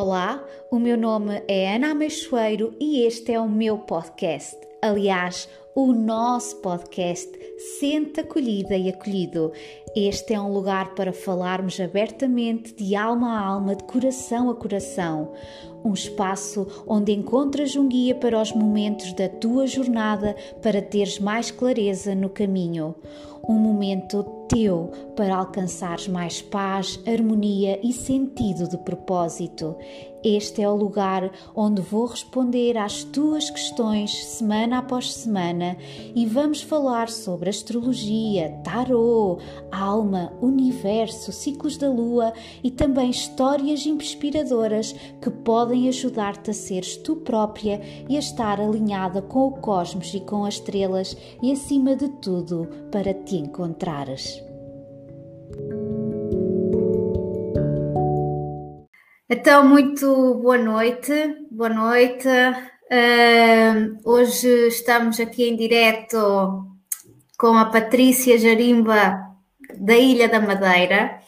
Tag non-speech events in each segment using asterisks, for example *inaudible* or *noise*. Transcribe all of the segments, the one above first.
Olá, o meu nome é Ana Ameixoeiro e este é o meu podcast. Aliás, o nosso podcast Sente Acolhida e Acolhido. Este é um lugar para falarmos abertamente, de alma a alma, de coração a coração. Um espaço onde encontras um guia para os momentos da tua jornada para teres mais clareza no caminho. Um momento teu para alcançares mais paz, harmonia e sentido de propósito. Este é o lugar onde vou responder às tuas questões semana após semana e vamos falar sobre astrologia, tarô, alma, universo, ciclos da lua e também histórias inspiradoras que podem ajudar-te a seres tu própria e a estar alinhada com o cosmos e com as estrelas e acima de tudo para te encontrares. Então, muito boa noite, boa noite. Uh, hoje estamos aqui em direto com a Patrícia Jarimba da Ilha da Madeira.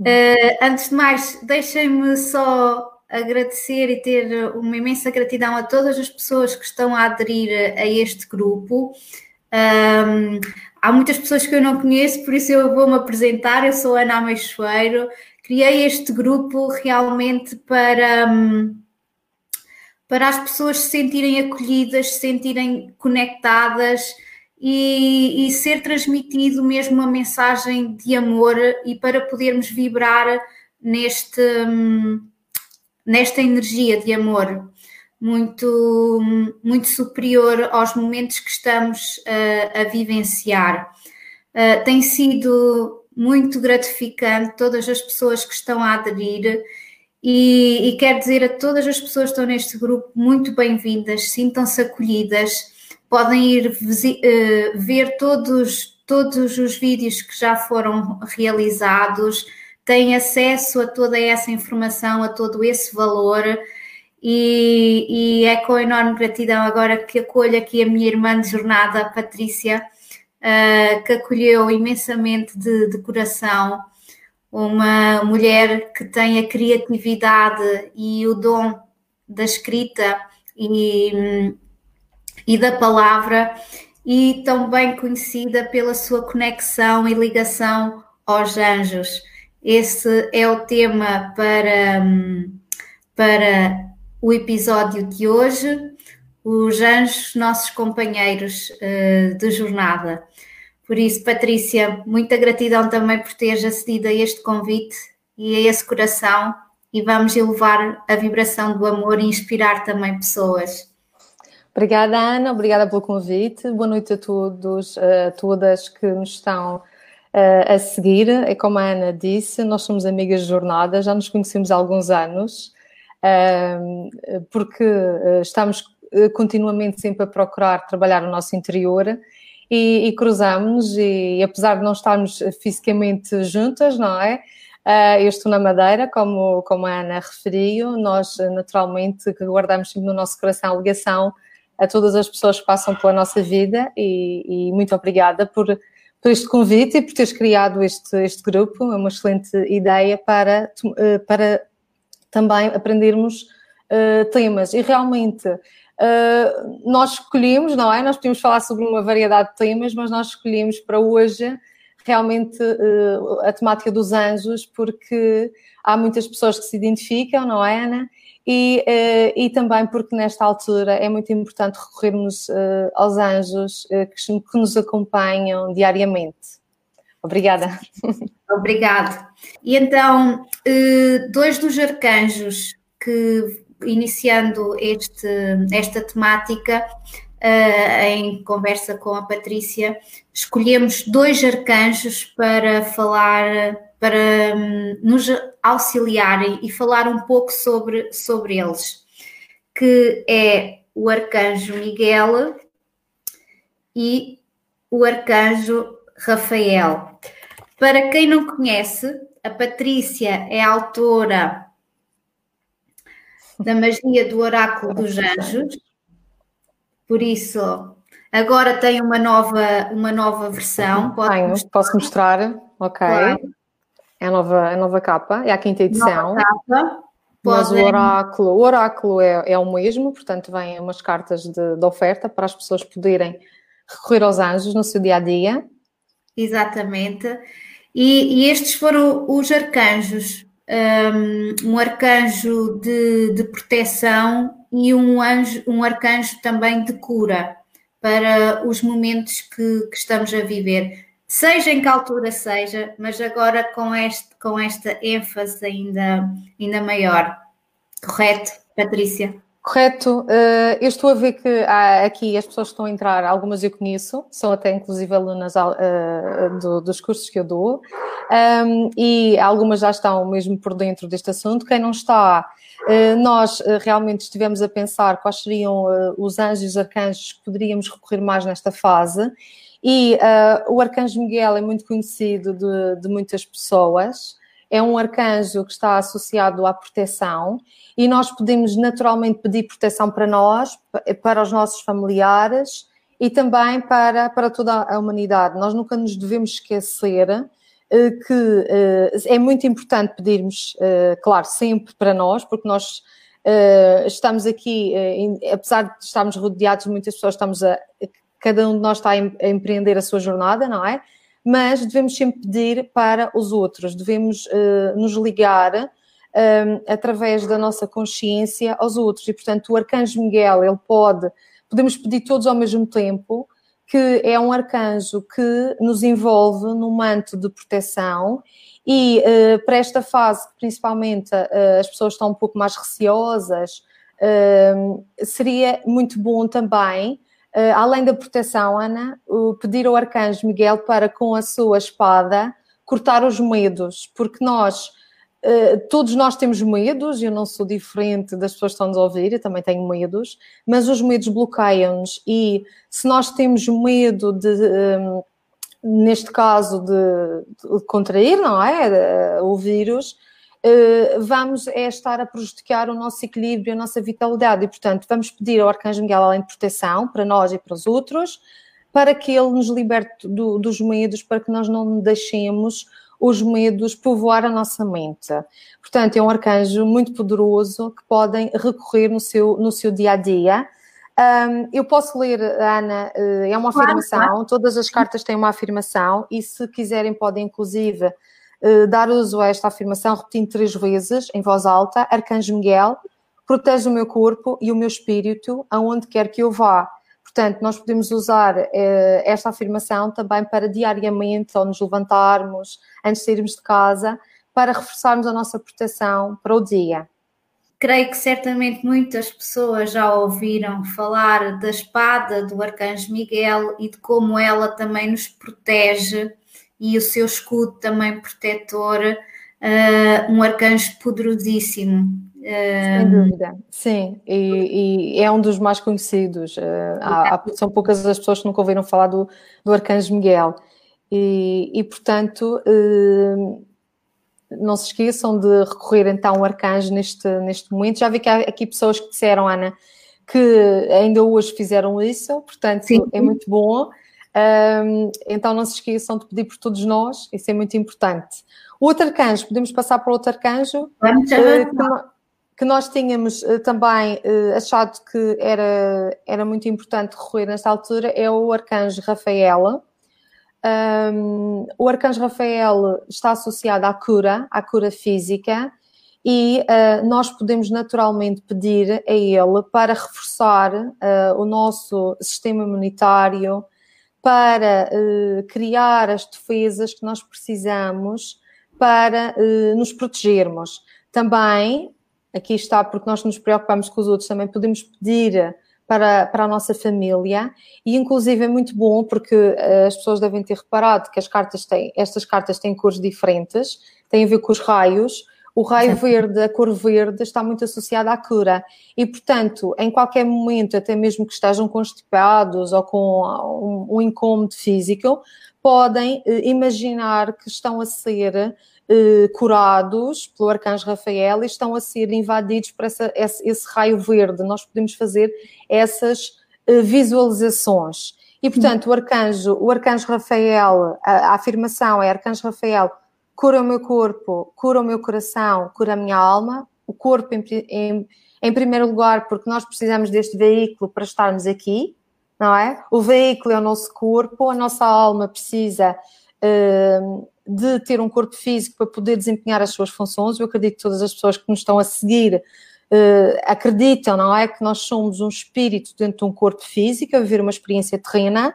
Uh, antes de mais, deixem-me só agradecer e ter uma imensa gratidão a todas as pessoas que estão a aderir a este grupo. Um, há muitas pessoas que eu não conheço, por isso eu vou-me apresentar. Eu sou Ana Ameixoeiro, criei este grupo realmente para, hum, para as pessoas se sentirem acolhidas, se sentirem conectadas e, e, ser transmitido mesmo uma mensagem de amor e para podermos vibrar neste, hum, nesta energia de amor muito, muito superior aos momentos que estamos uh, a vivenciar. Uh, tem sido muito gratificante, todas as pessoas que estão a aderir. E, e quero dizer a todas as pessoas que estão neste grupo muito bem-vindas, sintam-se acolhidas, podem ir uh, ver todos, todos os vídeos que já foram realizados, têm acesso a toda essa informação, a todo esse valor. E, e é com enorme gratidão agora que acolho aqui a minha irmã de jornada, Patrícia, que acolheu imensamente de, de coração uma mulher que tem a criatividade e o dom da escrita e, e da palavra e também conhecida pela sua conexão e ligação aos anjos. Esse é o tema para, para o episódio de hoje os anjos, nossos companheiros uh, de jornada. Por isso, Patrícia, muita gratidão também por teres acedido a este convite e a esse coração e vamos elevar a vibração do amor e inspirar também pessoas. Obrigada, Ana, obrigada pelo convite. Boa noite a todos, a todas que nos estão uh, a seguir. É como a Ana disse, nós somos amigas de jornada, já nos conhecemos há alguns anos, uh, porque estamos eh, continuamente sempre a procurar trabalhar o nosso interior e, e cruzamos e, apesar de não estarmos fisicamente juntas, não é? Uh, eu estou na Madeira, como, como a Ana referiu, nós naturalmente guardamos no nosso coração a ligação a todas as pessoas que passam pela nossa vida e, e muito obrigada por, por este convite e por teres criado este, este grupo, é uma excelente ideia para, eh, para também aprendermos uh, temas e realmente Uh, nós escolhemos, não é? Nós podíamos falar sobre uma variedade de temas, mas nós escolhemos para hoje realmente uh, a temática dos anjos, porque há muitas pessoas que se identificam, não é, Ana? E, uh, e também porque nesta altura é muito importante recorrermos aos anjos que, que nos acompanham diariamente. Obrigada. Obrigado. E então, dois dos arcanjos que iniciando este, esta temática, uh, em conversa com a Patrícia, escolhemos dois arcanjos para falar, para um, nos auxiliarem e falar um pouco sobre, sobre eles, que é o arcanjo Miguel e o arcanjo Rafael. Para quem não conhece, a Patrícia é autora da magia do oráculo dos anjos. Por isso, agora tem uma nova, uma nova versão. Pode Tenho, mostrar. posso mostrar? Ok. Claro. É a nova, a nova capa, é a quinta edição. Nova capa. Mas o oráculo, o oráculo é, é o mesmo, portanto, vêm umas cartas de, de oferta para as pessoas poderem recorrer aos anjos no seu dia a dia. Exatamente. E, e estes foram os arcanjos. Um, arcanjo de, de, proteção e um, anjo, um arcanjo também de cura para os momentos que, que estamos a viver seja em que altura seja, mas agora com, este, com esta ênfase ainda, ainda maior. Correto, Patrícia? Correto. Uh, eu estou a ver que há aqui as pessoas estão a entrar, algumas eu conheço, são até inclusive alunas do, dos cursos que eu dou, um, e algumas já estão mesmo por dentro deste assunto. Quem não está, uh, nós realmente estivemos a pensar quais seriam os anjos e os arcanjos que poderíamos recorrer mais nesta fase, e o Arcanjo Miguel é muito conhecido de, de, muitas pessoas, é um arcanjo que está associado à proteção e nós podemos naturalmente pedir proteção para nós, para os nossos familiares e também para, para toda a humanidade. Nós nunca nos devemos esquecer uh, que uh, é muito importante pedirmos, claro, sempre para nós, porque nós estamos aqui, apesar de estarmos rodeados de muitas pessoas, estamos a cada um de nós está a empreender a sua jornada, não é? Mas devemos sempre pedir para os outros, devemos uh, nos ligar um, ehm, através da nossa consciência aos outros. E, portanto, o Arcanjo Miguel, ele pode, podemos pedir todos ao mesmo tempo, que é um arcanjo que nos envolve num manto de proteção e uh, para esta fase, principalmente uh, as pessoas estão um pouco mais receosas, uh, seria muito bom também além da proteção, Ana, pedir ao arcanjo Miguel para, com a sua espada, cortar os medos, porque nós, uh, todos nós temos medos, eu não sou diferente das pessoas que estão nos a ouvir, eu também tenho medos, mas os medos bloqueiam-nos e se nós temos medo de. Um, neste caso de, de, contrair, não é? O vírus, eh, vamos é estar a prejudicar o nosso equilíbrio, a nossa vitalidade. E, portanto, vamos pedir ao Arcanjo Miguel, além de proteção, para nós e para os outros, para que ele nos liberte do, dos medos, para que nós não deixemos os medos povoar a nossa mente. Portanto, é um arcanjo muito poderoso que podem recorrer no seu, no seu dia a dia. Um, eu posso ler, Ana, eh, é uma afirmação, claro, todas as cartas têm uma afirmação, e se quiserem, podem inclusive eh, dar uso a esta afirmação, repetindo três vezes, em voz alta: Arcanjo Miguel, protege o meu corpo e o meu espírito, aonde quer que eu vá. Portanto, nós podemos usar eh, esta afirmação também para diariamente, ao nos levantarmos, antes de sairmos de casa, para reforçarmos a nossa proteção para o dia. Creio que certamente muitas pessoas já ouviram falar da espada do Arcanjo Miguel e de como ela também nos protege e o seu escudo também protetor, uh, um arcanjo poderosíssimo. Sem dúvida, sim, e, e, é um dos mais conhecidos. Há, há, são poucas as pessoas que nunca ouviram falar do, do Arcanjo Miguel. E, e portanto, não se esqueçam de recorrer então ao arcanjo neste, neste momento. Já vi que há aqui pessoas que disseram, Ana, que ainda hoje fizeram isso, portanto Sim. é muito bom. Um, então não se esqueçam de pedir por todos nós, isso é muito importante. O outro arcanjo, podemos passar para o outro arcanjo, uh, que, que, nós tínhamos uh, também uh, achado que era, era muito importante recorrer nesta altura, é o arcanjo Rafael. Um, o arcanjo Rafael está associado à cura, à cura física, e uh, nós podemos naturalmente pedir a ele para reforçar o nosso sistema imunitário, para uh, criar as defesas que nós precisamos para uh, nos protegermos. Também, aqui está, porque nós nos preocupamos com os outros, também podemos pedir para, para a nossa família e inclusive é muito bom porque uh, as pessoas devem ter reparado que as cartas têm, estas cartas têm cores diferentes, têm a ver com os raios, o raio verde, a cor verde, está muito associada à cura. E, portanto, em qualquer momento, até mesmo que estejam constipados ou com um, um incômodo físico, podem eh, imaginar que estão a ser eh, curados pelo arcanjo Rafael e estão a ser invadidos por essa, esse, esse raio verde. Nós podemos fazer essas eh, visualizações. E, portanto, o arcanjo, o arcanjo Rafael, a, a afirmação é arcanjo Rafael cura o meu corpo, cura o meu coração, cura a minha alma, o corpo em, em, em primeiro lugar, porque nós precisamos deste veículo para estarmos aqui, não é? O veículo é o nosso corpo, a nossa alma precisa uh, de ter um corpo físico para poder desempenhar as suas funções. Eu acredito que todas as pessoas que nos estão a seguir uh, acreditam, não é? Que nós somos um espírito dentro de um corpo físico, a viver uma experiência terrena.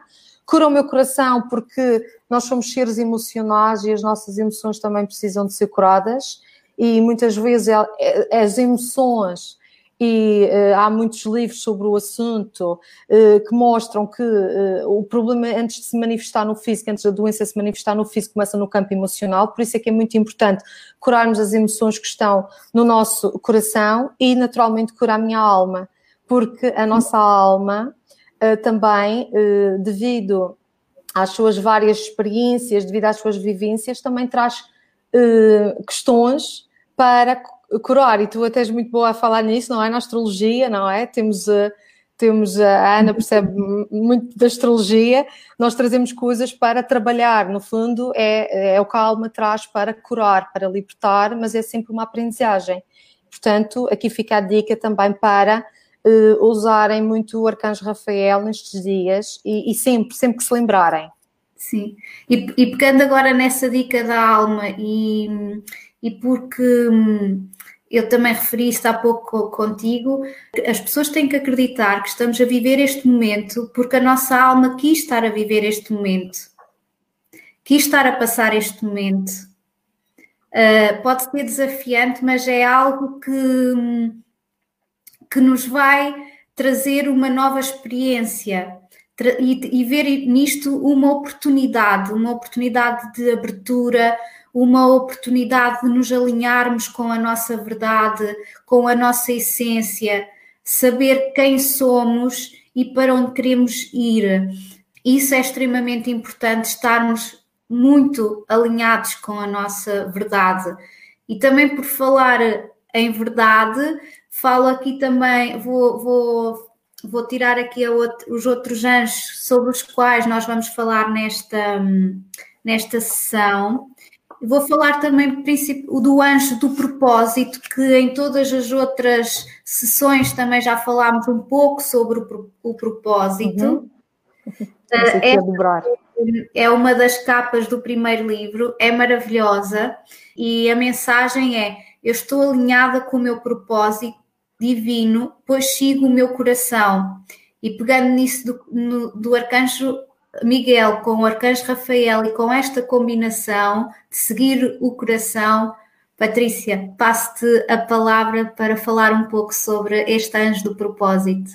Cura o meu coração porque nós somos seres emocionais e as nossas emoções também precisam de ser curadas. E muitas vezes é, as emoções e uh, há muitos livros sobre o assunto uh, que mostram que uh, o problema antes de se manifestar no físico, antes da doença se manifestar no físico, começa no campo emocional, por isso é que é muito importante curarmos as emoções que estão no nosso coração e naturalmente curar a minha alma, porque a nossa alma também, devido às suas várias experiências, devido às suas vivências, também traz questões para curar, e tu até és muito boa a falar nisso, não é? Na astrologia, não é? Temos, temos a Ana percebe *laughs* muito da astrologia, nós trazemos coisas para trabalhar, no fundo é, é o que a alma traz para curar, para libertar, mas é sempre uma aprendizagem. Portanto, aqui fica a dica também para uh, usarem muito o Arcanjo Rafael nestes dias e, e sempre, sempre que se lembrarem. Sim, e, e pegando agora nessa dica da alma e, e porque hum, eu também referi isto há pouco contigo, as pessoas têm que acreditar que estamos a viver este momento porque a nossa alma quis estar a viver este momento, quis estar a passar este momento. Uh, pode ser desafiante, mas é algo que, que nos vai trazer uma nova experiência e, e ver nisto uma oportunidade, uma oportunidade de abertura, uma oportunidade de nos alinharmos com a nossa verdade, com a nossa essência, saber quem somos e para onde queremos ir. Isso é extremamente importante, estarmos muito alinhados com a nossa verdade. E também por falar em verdade, falo aqui também, vou, vou, vou tirar aqui outro, os outros anjos sobre os quais nós vamos falar nesta, nesta sessão. Vou falar também do anjo do propósito, que em todas as outras sessões também já falámos um pouco sobre o, o propósito. Uhum. *laughs* É, é uma das capas do primeiro livro, é maravilhosa e a mensagem é: Eu estou alinhada com o meu propósito divino, pois sigo o meu coração. E pegando nisso do, no, do arcanjo Miguel com o Arcanjo Rafael e com esta combinação de seguir o coração, Patrícia, passo-te a palavra para falar um pouco sobre este anjo do propósito.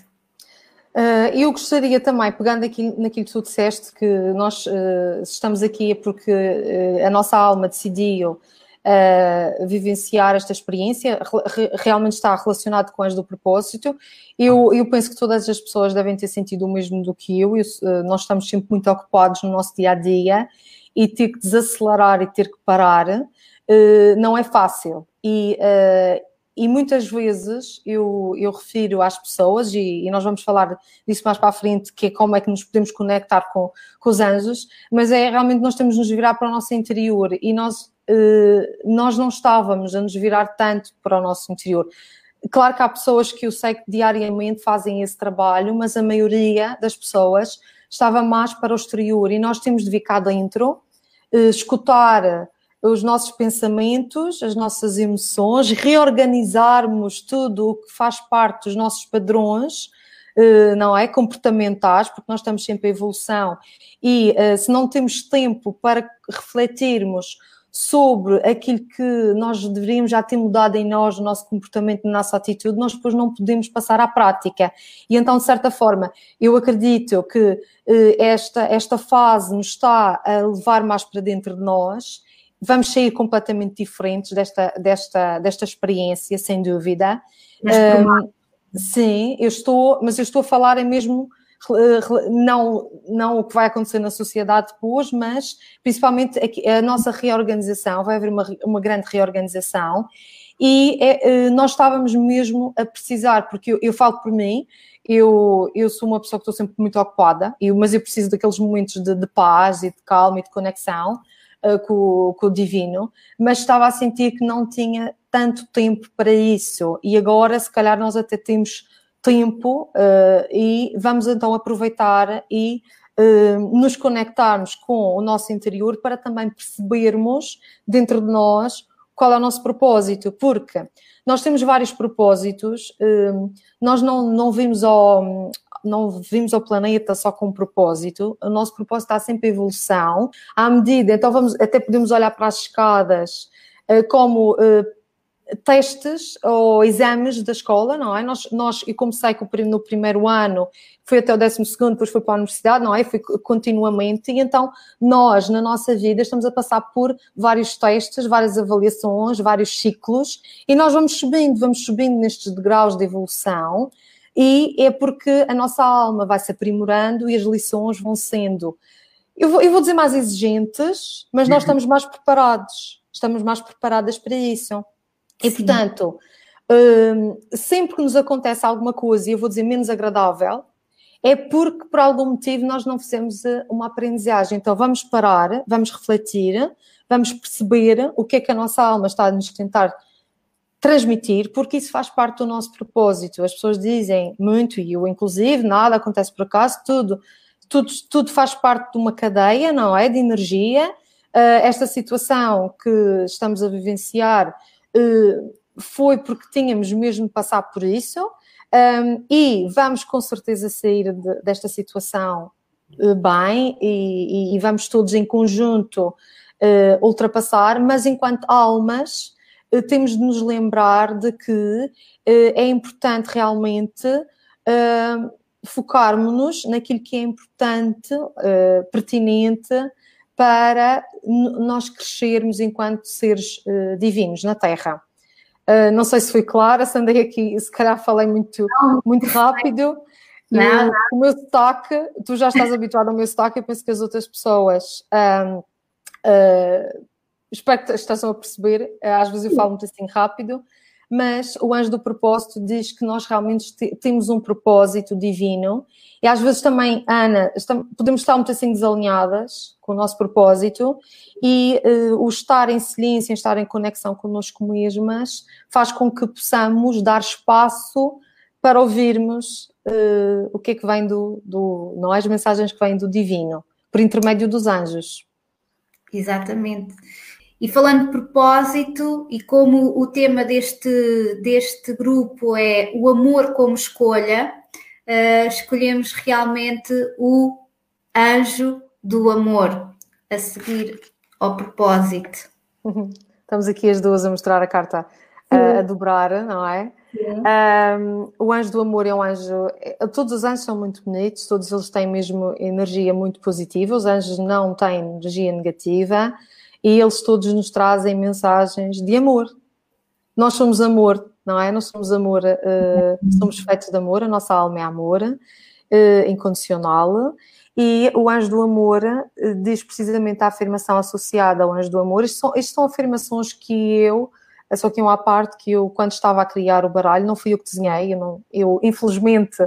Uh, eu gostaria também, pegando aqui naquilo que tu disseste, que nós uh, estamos aqui porque uh, a nossa alma decidiu uh, vivenciar esta experiência, re, realmente está relacionado com as do propósito. Eu, eu penso que todas as pessoas devem ter sentido o mesmo do que eu. eu uh, nós estamos sempre muito ocupados no nosso dia a dia e ter que desacelerar e ter que parar uh, não é fácil. E, e muitas vezes eu, eu refiro às pessoas, e, e, nós vamos falar disso mais para a frente, que é como é que nos podemos conectar com, com os anjos, mas é realmente nós temos de nos virar para o nosso interior e nós eh, nós não estávamos a nos virar tanto para o nosso interior. Claro que há pessoas que eu sei que diariamente fazem esse trabalho, mas a maioria das pessoas estava mais para o exterior e nós temos de vir cá dentro, eh, escutar os nossos pensamentos, as nossas emoções, reorganizarmos tudo o que faz parte dos nossos padrões, eh, não é? Comportamentais, porque nós estamos sempre em evolução e se não temos tempo para refletirmos sobre aquilo que nós deveríamos já ter mudado em nós, no nosso comportamento, na nossa atitude, nós depois não podemos passar à prática. E então, de certa forma, eu acredito que eh, esta, esta fase nos está a levar mais para dentro de nós, vamos sair completamente diferentes desta, desta, desta experiência, sem dúvida. Um, sim, eu estou, mas eu estou a falar é mesmo não, não o que vai acontecer na sociedade depois, mas principalmente a nossa reorganização, vai haver uma, uma grande reorganização e é, eh, nós estávamos mesmo a precisar, porque eu, eu, falo por mim, eu, eu sou uma pessoa que estou sempre muito ocupada, mas eu preciso daqueles momentos de, de paz e de calma e de conexão uh, com, com o divino, mas estava a sentir que não tinha tanto tempo para isso e agora, se calhar, nós até temos tempo uh, e vamos então aproveitar e uh, nos conectarmos com o nosso interior para também percebermos dentro de nós qual é o nosso propósito, porque nós temos vários propósitos, uh, nós não, não vimos ao, não vimos ao planeta só com um propósito, o nosso propósito está sempre em evolução, à medida, então vamos, até podemos olhar para as escadas como testes ou exames da escola, não é? Nós, nós eu comecei no primeiro ano, fui até o décimo segundo, depois fui para a universidade, não é? Fui continuamente, e então nós, na nossa vida, estamos a passar por vários testes, várias avaliações, vários ciclos, e nós vamos subindo, vamos subindo nestes degraus de evolução, e é porque a nossa alma vai se aprimorando e as lições vão sendo, eu vou, eu vou dizer mais exigentes, mas nós uhum. estamos mais preparados, estamos mais preparadas para isso. E, Sim. portanto, um, sempre que nos acontece alguma coisa, e eu vou dizer menos agradável, é porque por algum motivo nós não fizemos eh, uma aprendizagem. Então vamos parar, vamos refletir, vamos perceber o que é que a nossa alma está a nos tentar transmitir, porque isso faz parte do nosso propósito. As pessoas dizem muito, e eu inclusive, nada acontece por acaso, tudo, tudo, tudo faz parte de uma cadeia, não é? De energia. Uh, esta situação que estamos a vivenciar foi porque tínhamos mesmo de passar por isso um, e vamos com certeza sair de, desta situação uh, bem e, e, vamos todos em conjunto uh, ultrapassar, mas enquanto almas uh, temos de nos lembrar de que é importante realmente focarmos-nos naquilo que é importante, pertinente para nós crescermos enquanto seres uh, divinos na Terra. Uh, não sei se foi clara, se andei aqui, se calhar falei muito, muito rápido. Não, O meu sotaque, tu já estás habituado ao meu sotaque, eu penso que as outras pessoas um, uh, espero que estejam a perceber, às vezes eu falo muito assim rápido, mas o anjo do propósito diz que nós realmente temos um propósito divino e às vezes também, Ana, estamos, podemos estar muito assim desalinhadas com o nosso propósito e uh, o estar em silêncio, estar em conexão connosco mesmas, faz com que possamos dar espaço para ouvirmos uh, o que é que vem do, do, não é? as mensagens que vêm do divino, por intermédio dos anjos. Exatamente. E falando de propósito, e como o tema deste, deste grupo é o amor como escolha, uh, escolhemos realmente o anjo do amor a seguir ao propósito. *laughs* Estamos aqui as duas a mostrar a carta a, a dobrar, não é? Um, o anjo do amor é um anjo. É, todos os anjos são muito bonitos, todos eles têm mesmo energia muito positiva. Os anjos não têm energia negativa e eles todos nos trazem mensagens de amor. Nós somos amor, não é? Nós somos amor, uh, somos feitos de amor, a nossa alma é amor uh, incondicional. E o anjo do amor uh, diz precisamente a afirmação associada ao anjo do amor. Isto são, isto são afirmações que eu é só que uma parte que eu, quando estava a criar o baralho, não fui eu que desenhei, eu, não, eu infelizmente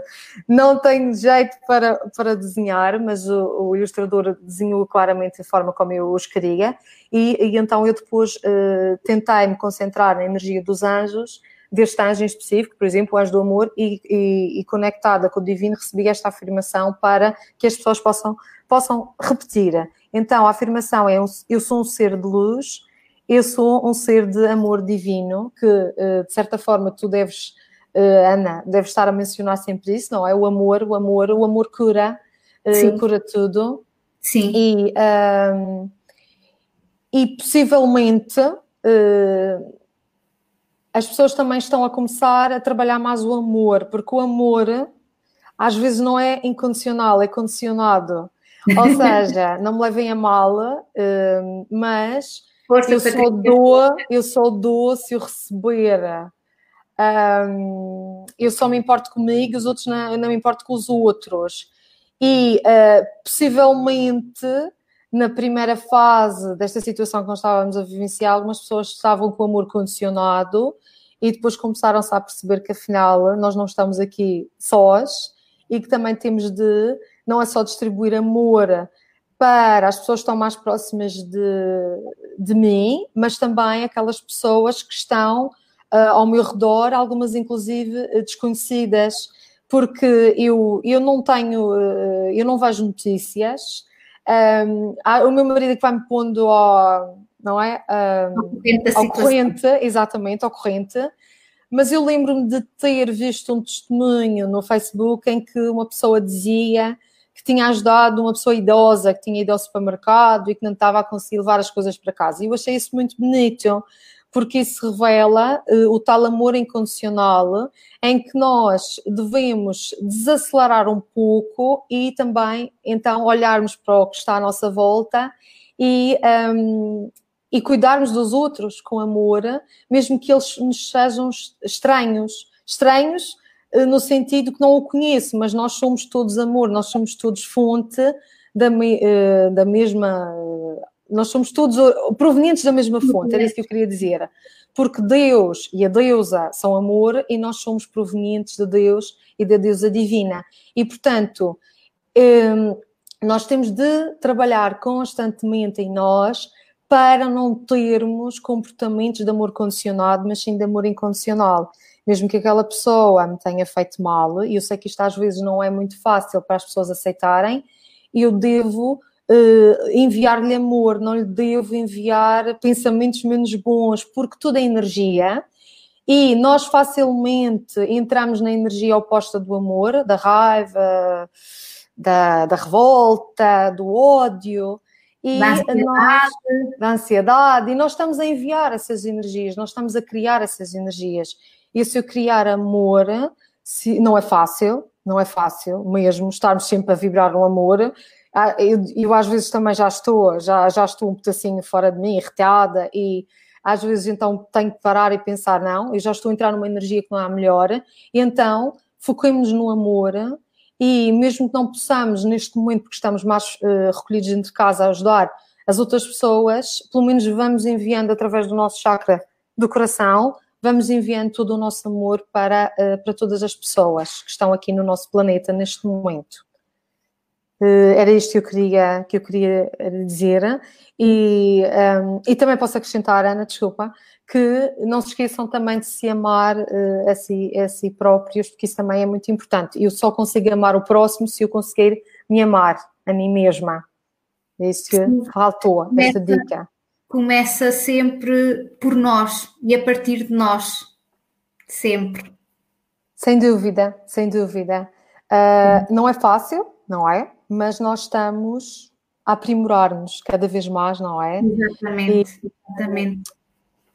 não tenho jeito para, para desenhar, mas o, o ilustrador desenhou claramente a forma como eu os queria, e, e então eu depois uh, tentei me concentrar na energia dos anjos, deste anjo em específico, por exemplo, o anjo do amor, e, e, e, conectada com o divino, recebi esta afirmação para que as pessoas possam, possam repetir. Então, a afirmação é: Eu sou um ser de luz, eu sou um ser de amor divino, que eh, de certa forma tu deves, eh, Ana, deves estar a mencionar sempre isso, não é? O amor, o amor, o amor cura, eh, Sim. cura tudo. Sim. E, um, e possivelmente as pessoas também estão a começar a trabalhar mais o amor, porque o amor às vezes não é incondicional, é condicionado. Ou *laughs* seja, não me levem a mal, mas Força, eu só dou, eu só dou se eu receber. Um, eu só me importo comigo, os outros não, não me importo com os outros. E uh, possivelmente na primeira fase desta situação que nós estávamos a vivenciar, algumas pessoas estavam com o amor condicionado e depois começaram-se a perceber que afinal nós não estamos aqui sós e que também temos de não é só distribuir amor para as pessoas que estão mais próximas de, de mim, mas também aquelas pessoas que estão uh, ao meu redor, algumas inclusive desconhecidas, porque eu, eu não tenho, uh, eu não vejo notícias. Um, o meu marido que vai me pondo ao, não é? Um, ao corrente, exatamente, ao corrente. Mas eu lembro-me de ter visto um testemunho no Facebook em que uma pessoa dizia que tinha ajudado uma pessoa idosa que tinha ido ao supermercado e que não estava a conseguir levar as coisas para casa. E eu achei isso muito bonito, porque isso revela uh, o tal amor incondicional em que nós devemos desacelerar um pouco e também então olharmos para o que está à nossa volta e, um, e cuidarmos dos outros com amor, mesmo que eles nos sejam estranhos. Estranhos no sentido que não o conheço, mas nós somos todos amor, nós somos todos fonte da, eh, da mesma. Nós somos todos provenientes da mesma fonte, era isso que eu queria dizer. Porque Deus e a deusa são amor e nós somos provenientes de Deus e da deusa divina. E, portanto, ehm, nós temos de trabalhar constantemente em nós para não termos comportamentos de amor condicionado, mas sim de amor incondicional mesmo que aquela pessoa me tenha feito mal, e eu sei que isto às vezes não é muito fácil para as pessoas aceitarem, eu devo uh, enviar-lhe amor, não lhe devo enviar pensamentos menos bons, porque tudo é energia. E nós facilmente entramos na energia oposta do amor, da raiva, da, da revolta, do ódio, e da ansiedade. Nós, da ansiedade, e nós estamos a enviar essas energias, nós estamos a criar essas energias. E se eu criar amor, se, não é fácil, não é fácil mesmo estarmos sempre a vibrar no amor. Ah, eu, eu, às vezes também já estou, já, já estou um pedacinho fora de mim, irritada, e às vezes então tenho que parar e pensar, não, eu já estou a entrar numa energia que não há melhor, e então foquemos no amor e mesmo que não possamos neste momento, porque estamos mais uh, recolhidos entre casa a ajudar as outras pessoas, pelo menos vamos enviando através do nosso chakra do coração vamos enviando todo o nosso amor para, uh, para todas as pessoas que estão aqui no nosso planeta neste momento. Uh, era isto que eu queria, que eu queria dizer. E, um, ehm, e também posso acrescentar, Ana, desculpa, que não se esqueçam também de se amar uh, a, si, a si próprios, porque isso também é muito importante. Eu só consigo amar o próximo se eu conseguir me amar a mim mesma. É isso que faltou, esta dica começa sempre por nós e a partir de nós, sempre. Sem dúvida, sem dúvida. Uh, não é fácil, não é? Mas nós estamos a aprimorar-nos cada vez mais, não é? Exatamente, e, exatamente.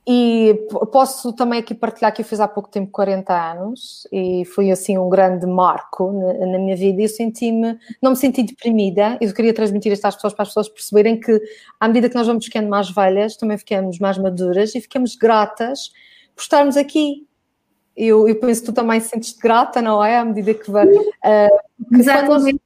E posso também aqui partilhar que eu fiz há pouco tempo 40 anos e foi assim um grande marco na, na minha vida e eu senti-me, não me senti deprimida e eu queria transmitir isto às pessoas para as pessoas perceberem que à medida que nós vamos ficando mais velhas também ficamos mais maduras e ficamos gratas por estarmos aqui. Eu, eu penso que tu também sentes-te grata, não é? À medida que vai. Uh, Exatamente.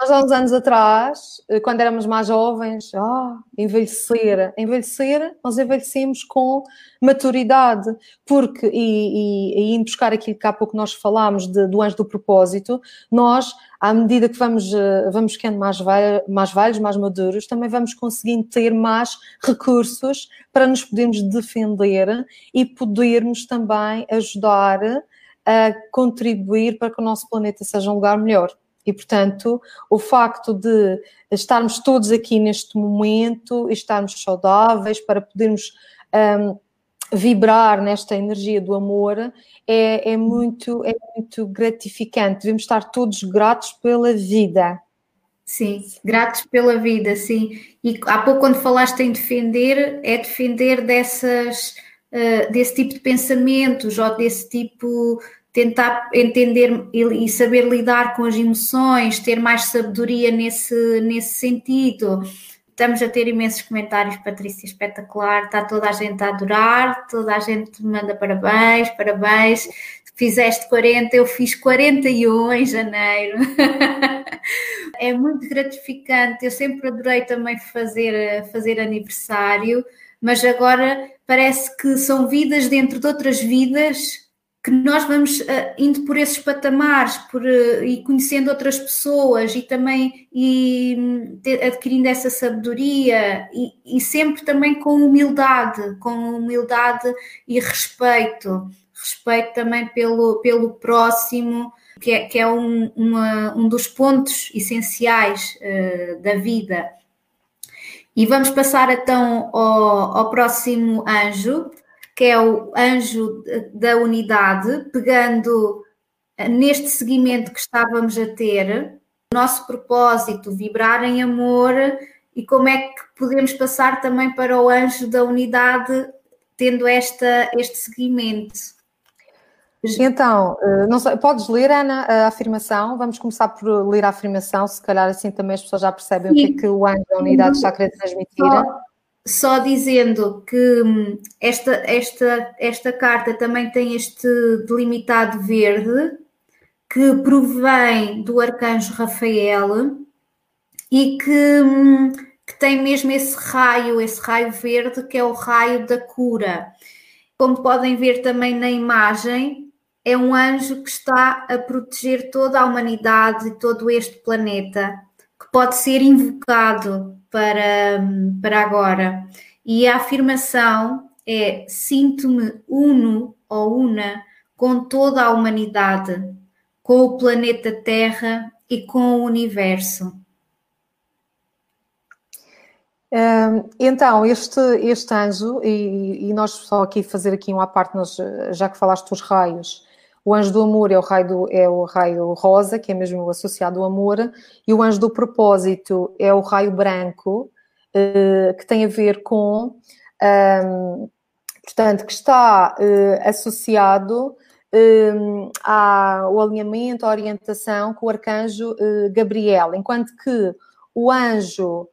Nós há uns anos atrás, eh, quando éramos mais jovens, ah, envelhecer, envelhecer, nós envelhecemos com maturidade, porque, e, e, e indo buscar aquilo que há pouco nós falámos de, do anjo do propósito, nós, à medida que vamos, eh, vamos ficando mais, velhos, mais velhos, mais maduros, também vamos conseguindo ter mais recursos para nos podermos defender e podermos também ajudar a contribuir para que o nosso planeta seja um lugar melhor. E, portanto, o facto de estarmos todos aqui neste momento e estarmos saudáveis para podermos um, vibrar nesta energia do amor é, é, muito, é muito gratificante. Devemos estar todos gratos pela vida. Sim, gratos pela vida, sim. E há pouco, quando falaste em defender, é defender dessas, uh, desse tipo de pensamentos ou desse tipo tentar entender e saber lidar com as emoções, ter mais sabedoria nesse, nesse sentido. Estamos a ter imensos comentários, Patrícia, espetacular, está toda a gente a adorar, toda a gente manda parabéns, parabéns. Fizeste 40, eu fiz 41 em janeiro. *laughs* é muito gratificante. Eu sempre adorei também fazer, fazer aniversário, mas agora parece que são vidas dentro de outras vidas que nós vamos uh, indo por esses patamares por, uh, e conhecendo outras pessoas e também e, hum, adquirindo essa sabedoria e, e, sempre também com humildade, com humildade e respeito, respeito também pelo, pelo próximo, que é, que é um, uma, um dos pontos essenciais uh, da vida. E vamos passar então ao, ao próximo anjo, que é o anjo da unidade, pegando neste seguimento que estávamos a ter, nosso propósito, vibrar em amor e como é que podemos passar também para o anjo da unidade, tendo esta, este seguimento. Então, eh, não sei, podes ler, Ana, a afirmação? Vamos começar por ler a afirmação, se calhar assim também as pessoas já percebem Sim. o que é que o anjo da unidade está a querer transmitir. Só, só dizendo que hum, esta, esta, esta carta também tem este delimitado verde que provém do arcanjo Rafael e que, hum, que tem mesmo esse raio, esse raio verde que é o raio da cura. Como podem ver também na imagem, é um anjo que está a proteger toda a humanidade e todo este planeta, que pode ser invocado para, para agora. E a afirmação é: sinto-me uno ou una com toda a humanidade, com o planeta Terra e com o universo. Então, este, este anjo, e, e, nós só aqui fazer aqui uma parte, nós, já que falaste dos raios, o anjo do amor é o raio, do, é o raio rosa, que é mesmo associado ao amor, e o anjo do propósito é o raio branco, uh, que tem a ver com, um, portanto, que está uh, associado um, ao alinhamento, à orientação com o arcanjo uh, Gabriel, enquanto que o anjo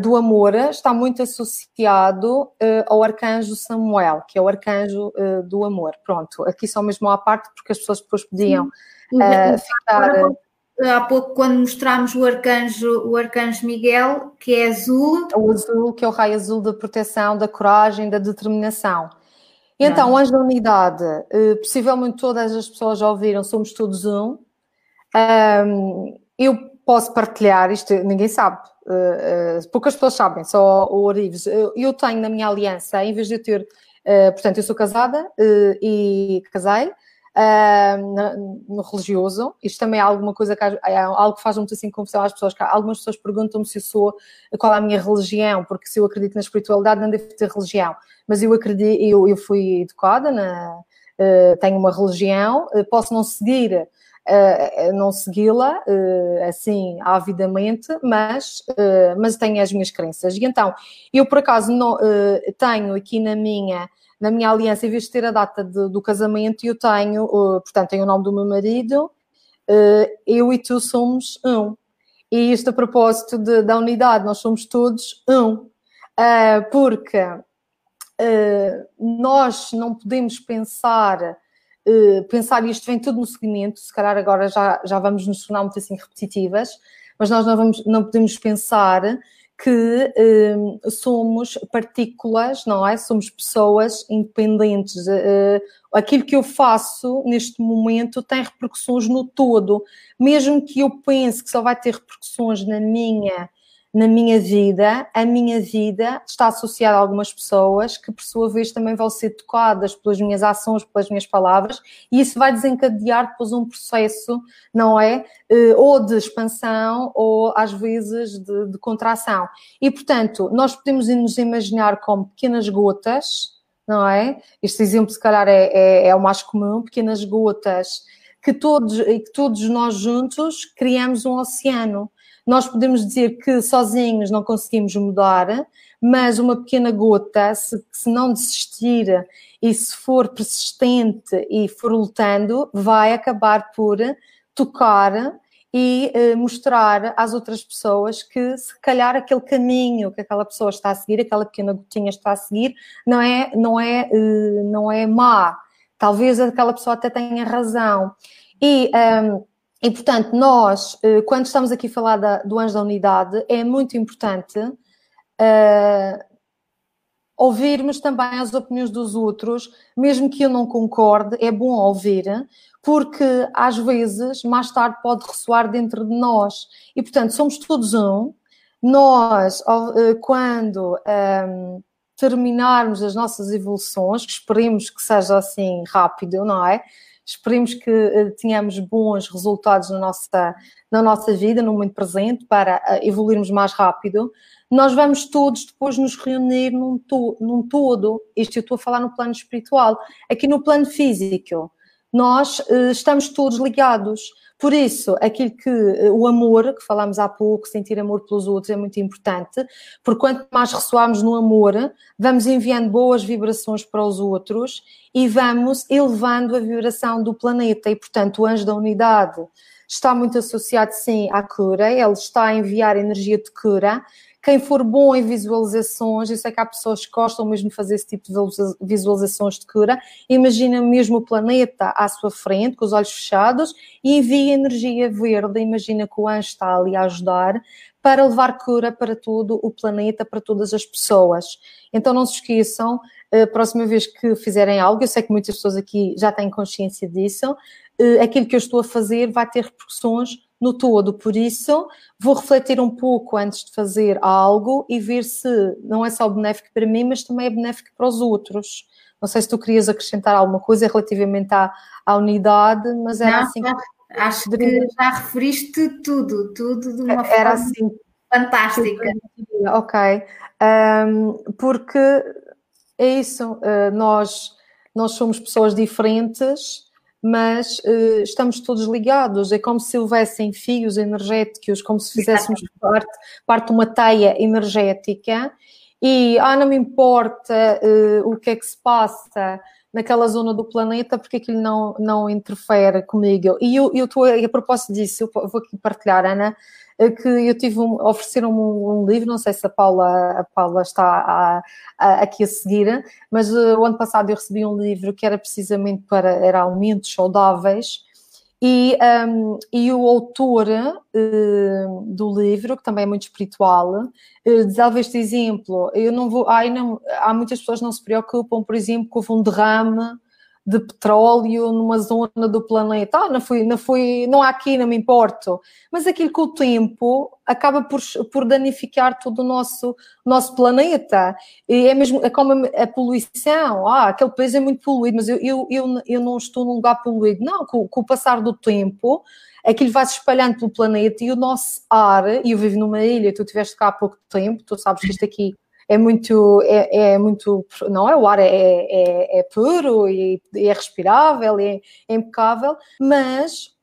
do amor está muito associado uh, ao arcanjo Samuel, que é o arcanjo uh, do amor. Pronto, aqui só mesmo à parte, porque as pessoas depois podiam ficar. Há pouco, quando mostramos o arcanjo, o arcanjo Miguel, que é azul. O azul, que é o raio azul da proteção, da coragem, da determinação. Então, o anjo da unidade, possivelmente todas as pessoas já ouviram, somos todos um. um eu posso partilhar, isto ninguém sabe, uh, poucas pessoas sabem, só o Orives. Eu, eu, tenho na minha aliança, em vez de eu ter, uh, portanto, eu sou casada e casei. no religioso, isto também é alguma coisa que é algo que faz muito assim confusão às pessoas. Algumas pessoas perguntam-me se eu sou qual é a minha religião, porque se eu acredito na espiritualidade não devo ter religião. Mas eu acredito, eu, eu fui educada na, tenho uma religião, posso não seguir não segui-la uh, assim avidamente, mas, uh, mas tenho as minhas crenças. E então, eu por acaso não, tenho aqui na minha, na minha aliança, em vez de ter a data de, do casamento, eu tenho, portanto, tenho o nome do meu marido, eu e tu somos um. E isto a propósito de, da unidade, nós somos todos um. porque nós não podemos pensar eh, pensar, e isto vem tudo no seguimento, se calhar agora já, já vamos nos tornar muito assim repetitivas, mas nós não, vamos, não podemos pensar que uh, somos partículas, não é? Somos pessoas independentes. Uh, aquilo que eu faço neste momento tem repercussões no todo. Mesmo que eu pense que só vai ter repercussões na minha na minha vida, a minha vida está associada a algumas pessoas que, por sua vez, também vão ser tocadas pelas minhas ações, pelas minhas palavras, e isso vai desencadear depois um processo, não é? Eh, ou de expansão, ou às vezes de, de contração. E, portanto, nós podemos nos imaginar como pequenas gotas, não é? Este exemplo, se calhar, é, é, é o mais comum, pequenas gotas que todos, que todos nós juntos criamos um oceano. Nós podemos dizer que sozinhos não conseguimos mudar, mas uma pequena gota, se, se não desistir e se for persistente e for lutando, vai acabar por tocar e eh, mostrar às outras pessoas que se calhar aquele caminho que aquela pessoa está a seguir, aquela pequena gotinha está a seguir, não é, não é, eh, não é má. Talvez aquela pessoa até tenha razão. E um, e, portanto, nós, eh, quando estamos aqui a falar da, do anjo da unidade, é muito importante uh, ouvirmos também as opiniões dos outros, mesmo que eu não concorde, é bom ouvir, porque às vezes, mais tarde, pode ressoar dentro de nós. E, portanto, somos todos um. Nós, eh, quando um, ehm, terminarmos as nossas evoluções, que esperemos que seja assim rápido, não é? Esperemos que uh, tenhamos bons resultados na nossa, na nossa vida, no momento presente, para uh, evoluirmos mais rápido. Nós vamos todos depois nos reunir num, to num todo. Isto eu estou a falar no plano espiritual. Aqui no plano físico, nós uh, estamos todos ligados. Por isso, aquilo que o amor, que falámos há pouco, sentir amor pelos outros é muito importante, porque quanto mais ressoarmos no amor, vamos enviando boas vibrações para os outros e vamos elevando a vibração do planeta. E, portanto, o anjo da unidade está muito associado, sim, à cura, ele está a enviar energia de cura quem for bom em visualizações, eu sei que há pessoas que gostam mesmo de fazer esse tipo de visualizações de cura, imagina mesmo o planeta à sua frente, com os olhos fechados, e envia energia verde, imagina que o anjo está ali a ajudar, para levar cura para todo o planeta, para todas as pessoas. Então não se esqueçam, a eh, próxima vez que fizerem algo, eu sei que muitas pessoas aqui já têm consciência disso, eh, aquilo que eu estou a fazer vai ter repercussões no todo. Por isso, vou refletir um pouco antes de fazer algo e ver se não é só benéfico para mim, mas também é benéfico para os outros. Não sei se tu querias acrescentar alguma coisa relativamente à, à unidade, mas era não, assim que. Acho que já referiste tudo, tudo de uma era forma assim, fantástica. Ok. Um, porque é isso, uh, nós, nós somos pessoas diferentes mas uh, estamos todos ligados. É como se houvessem fios energéticos, como se fizéssemos parte, parte de uma teia energética. E, ah, não me importa uh, o que é que se passa naquela zona do planeta, porque aquilo não, não interfere comigo. E eu estou, a propósito disso, eu vou aqui partilhar, Ana, que eu tive um, ofereceram-me um, um, livro, não sei se a Paula, a Paula está a, a, aqui a seguir, mas uh, o ano passado eu recebi um livro que era precisamente para era alimentos saudáveis e, um, e o autor uh, do livro, que também é muito espiritual, uh, este exemplo. Eu não vou, ai, não, há muitas pessoas que não se preocupam, por exemplo, que houve um derrame de petróleo numa zona do planeta. Ah, não fui, não fui, não há aqui, não me importo. Mas aquilo com o tempo acaba por, por danificar todo o nosso, nosso planeta. E é mesmo é como a, poluição. Ah, aquele país é muito poluído, mas eu, eu, eu, eu não estou num lugar poluído. Não, com, com o passar do tempo, aquilo vai se espalhando pelo planeta e o nosso ar, e eu vivo numa ilha, tu estiveste cá há pouco tempo, tu sabes que isto aqui é muito, é, é muito, não é? O ar é, é, é puro e é respirável, é, é impecável, mas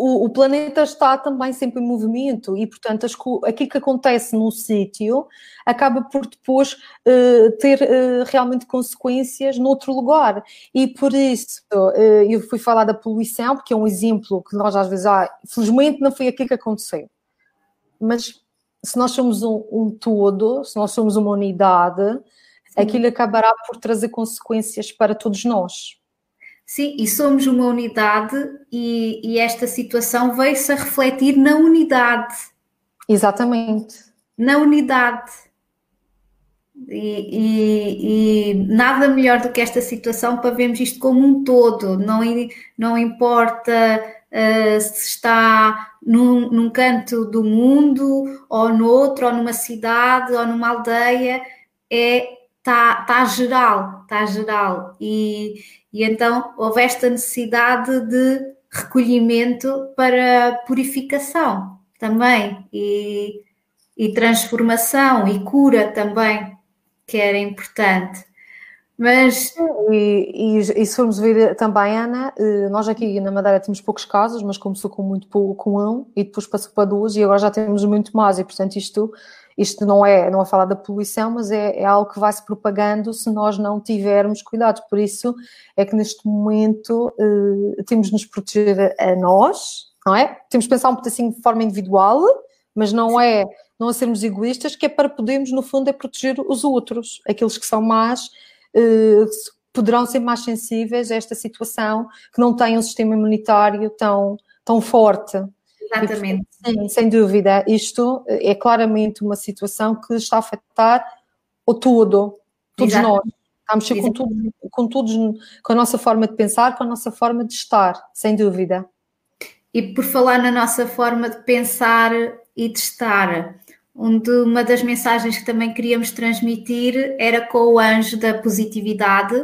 o, o, planeta está também sempre em movimento e, portanto, as, aquilo que acontece num sítio acaba por depois uh, ter uh, realmente consequências noutro lugar. E por isso uh, eu fui falar da poluição, porque é um exemplo que nós às vezes, ah, felizmente não foi aquilo que aconteceu. Mas se nós somos um, um todo, se nós somos uma unidade, Sim. aquilo acabará por trazer consequências para todos nós. Sim, e somos uma unidade e, e esta situação veio-se a refletir na unidade. Exatamente. Na unidade. E, e, e, nada melhor do que esta situação para vermos isto como um todo. Não, não importa uh, se está num, num, canto do mundo, ou no outro, ou numa cidade, ou numa aldeia, é está tá geral, está geral. E, e então houve esta necessidade de recolhimento para purificação também, e, e transformação e cura também, que era importante. Mas. E, e, e, se formos ver também, Ana, eh, nós aqui na Madeira temos poucos casos, mas começou com muito pouco, com um, e depois passou para duas, e agora já temos muito mais, e portanto isto, isto não é, não é falar da poluição, mas é, é algo que vai se propagando se nós não tivermos cuidado. Por isso é que neste momento eh, temos de nos proteger a, nós, não é? Temos de pensar um pedacinho de forma individual, mas não é não a sermos egoístas, que é para podermos, no fundo, é proteger os outros, aqueles que são más poderão ser mais sensíveis a esta situação, que não têm um sistema imunitário tão, tão forte. Exatamente. E, sim, sem dúvida. Isto é claramente uma situação que está a afetar o todo, Todos Exato. nós. Estamos com, tudo, com todos, com a nossa forma de pensar, com a nossa forma de estar, sem dúvida. E por falar na nossa forma de pensar e de estar, onde uma das mensagens que também queríamos transmitir era com o anjo da positividade.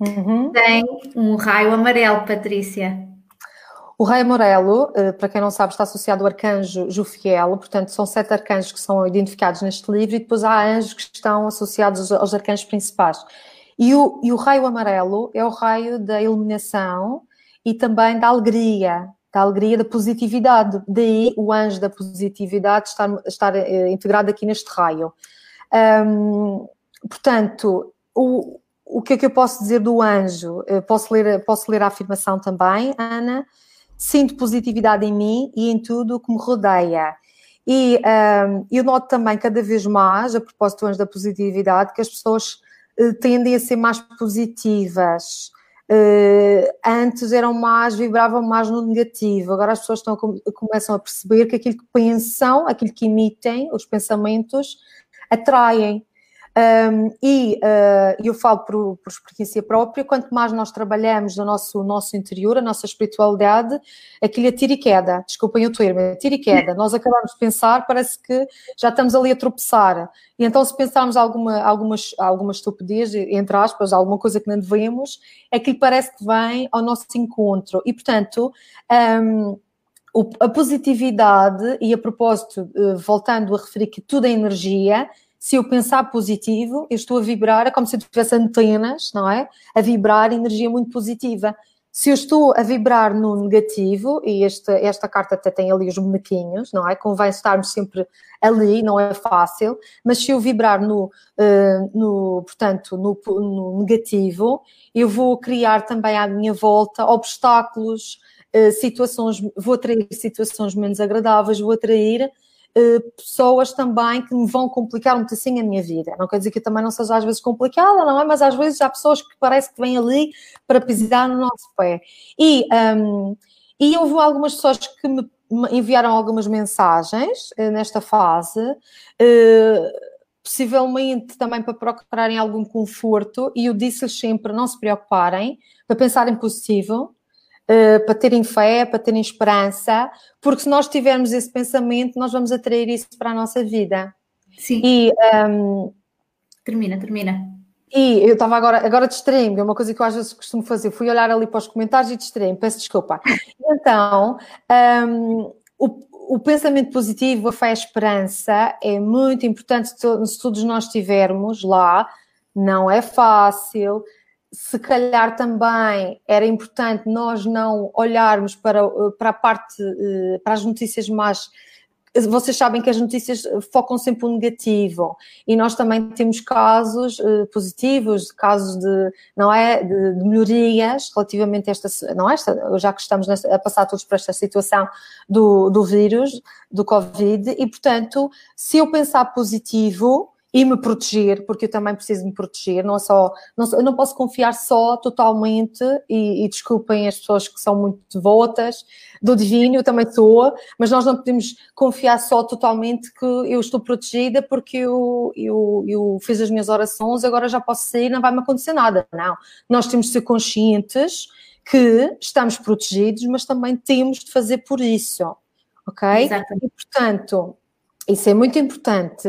Uhum. Tem um raio amarelo, Patrícia. O raio amarelo, eh, para quem não sabe, está associado ao arcanjo Jufiel, portanto, são sete arcanjos que são identificados neste livro e depois há anjos que estão associados aos arcanjos principais. E o, e o raio amarelo é o raio da iluminação e também da alegria, da alegria, da positividade. Daí o anjo da positividade estar, estar eh, integrado aqui neste raio. Um, portanto, o, o que é que eu posso dizer do anjo? Eu posso ler, posso ler a afirmação também, Ana? sinto positividade em mim e em tudo o que me rodeia. E um, eu noto também cada vez mais, a propósito antes da positividade, que as pessoas uh, tendem a ser mais positivas. Uh, antes eram mais, vibravam mais no negativo, agora as pessoas estão, começam a perceber que aquilo que pensam, aquilo que emitem, os pensamentos, atraem. Um, e uh, eu falo por, por, experiência própria, quanto mais nós trabalhamos no nosso, nosso interior, a nossa espiritualidade, aquilo é tira e queda, desculpem o termo, é tira e queda. Nós acabamos de pensar, parece que já estamos ali a tropeçar. E então, se pensarmos alguma, algumas, alguma estupidez, entre aspas, alguma coisa que não devemos, é que parece que vem ao nosso encontro. E, portanto, um, a positividade, e a propósito, eh, voltando a referir que tudo é energia, se eu pensar positivo, eu estou a vibrar, é como se eu tivesse antenas, não é? A vibrar energia muito positiva. Se eu estou a vibrar no negativo, e esta, esta carta até tem ali os bonequinhos, não é? Convém estarmos sempre ali, não é fácil, mas se eu vibrar no, uh, no portanto, no, no, negativo, eu vou criar também à minha volta obstáculos, uh, situações, vou atrair situações menos agradáveis, vou atrair eh, pessoas também que me vão complicar um assim a minha vida. Não quer dizer que eu também não seja às vezes complicada, não é? Mas às vezes há pessoas que parece que vêm ali para pisar no nosso pé. E, um, e houve algumas pessoas que me enviaram algumas mensagens uh, nesta fase, uh, possivelmente também para procurarem algum conforto, e eu disse-lhes sempre não se preocuparem, para pensarem positivo, uh, para terem fé, para terem esperança, porque se nós tivermos esse pensamento, nós vamos atrair isso para a nossa vida. Sim. E, um, termina, termina. E eu estava agora, agora distraí-me, é uma coisa que eu às vezes costumo fazer, fui olhar ali para os comentários e distraí-me, peço desculpa. *laughs* Então, um, o, o, pensamento positivo, a fé a esperança é muito importante se todos nós estivermos lá, não é fácil, se calhar também era importante nós não olharmos para, para a parte, eh, para as notícias mais. Vocês sabem que as notícias focam sempre o negativo e nós também temos casos positivos, casos de, não é, de, de, melhorias relativamente a esta, não é, já que estamos a passar todos por esta situação do, do vírus, do Covid, e portanto, se eu pensar positivo, e me proteger, porque eu também preciso me proteger, não é só, não, eu não posso confiar só totalmente, e, e, desculpem as pessoas que são muito devotas do divino, eu também sou, mas nós não podemos confiar só totalmente que eu estou protegida porque eu, eu, eu fiz as minhas orações, agora já posso sair, não vai me acontecer nada. Não, nós temos de ser conscientes que estamos protegidos, mas também temos de fazer por isso, ok? Exatamente. E, portanto, isso é muito importante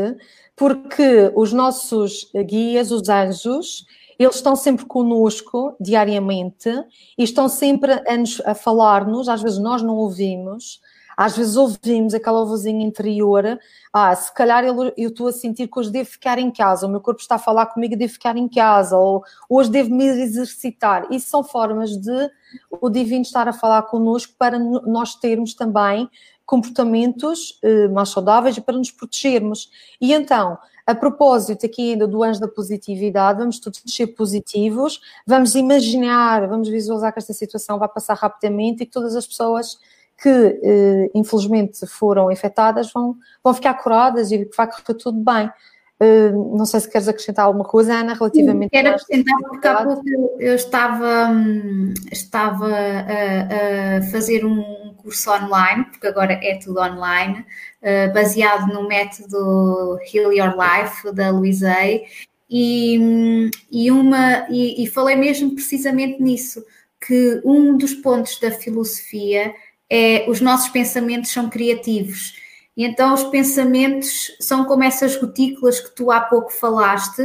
porque os nossos guias, os anjos, eles estão sempre conosco diariamente e estão sempre a, a falar-nos, às vezes nós não ouvimos, às vezes ouvimos aquela vozinha interior, ah, se calhar eu, estou a sentir que hoje devo ficar em casa, o meu corpo está a falar comigo devo ficar em casa, ou hoje devo me exercitar. Isso são formas de o divino estar a falar connosco para nós termos também comportamentos eh, mais saudáveis e para nos protegermos. E então, a propósito aqui ainda do anjo da positividade, vamos todos ser positivos, vamos imaginar, vamos visualizar que esta situação vai passar rapidamente e que todas as pessoas que eh, infelizmente foram infectadas vão, vão ficar curadas e que vai correr tudo bem. Uh, não sei se queres acrescentar alguma coisa, Ana, relativamente Quero acrescentar, porque há pouco eu estava, hum, estava a, a fazer um curso online, porque agora é tudo online, uh, baseado no método Heal Your Life da Luizei, e, e, uma, e, e falei mesmo precisamente nisso, que um dos pontos da filosofia é os nossos pensamentos são criativos. E então os pensamentos são como essas gotículas que tu há pouco falaste.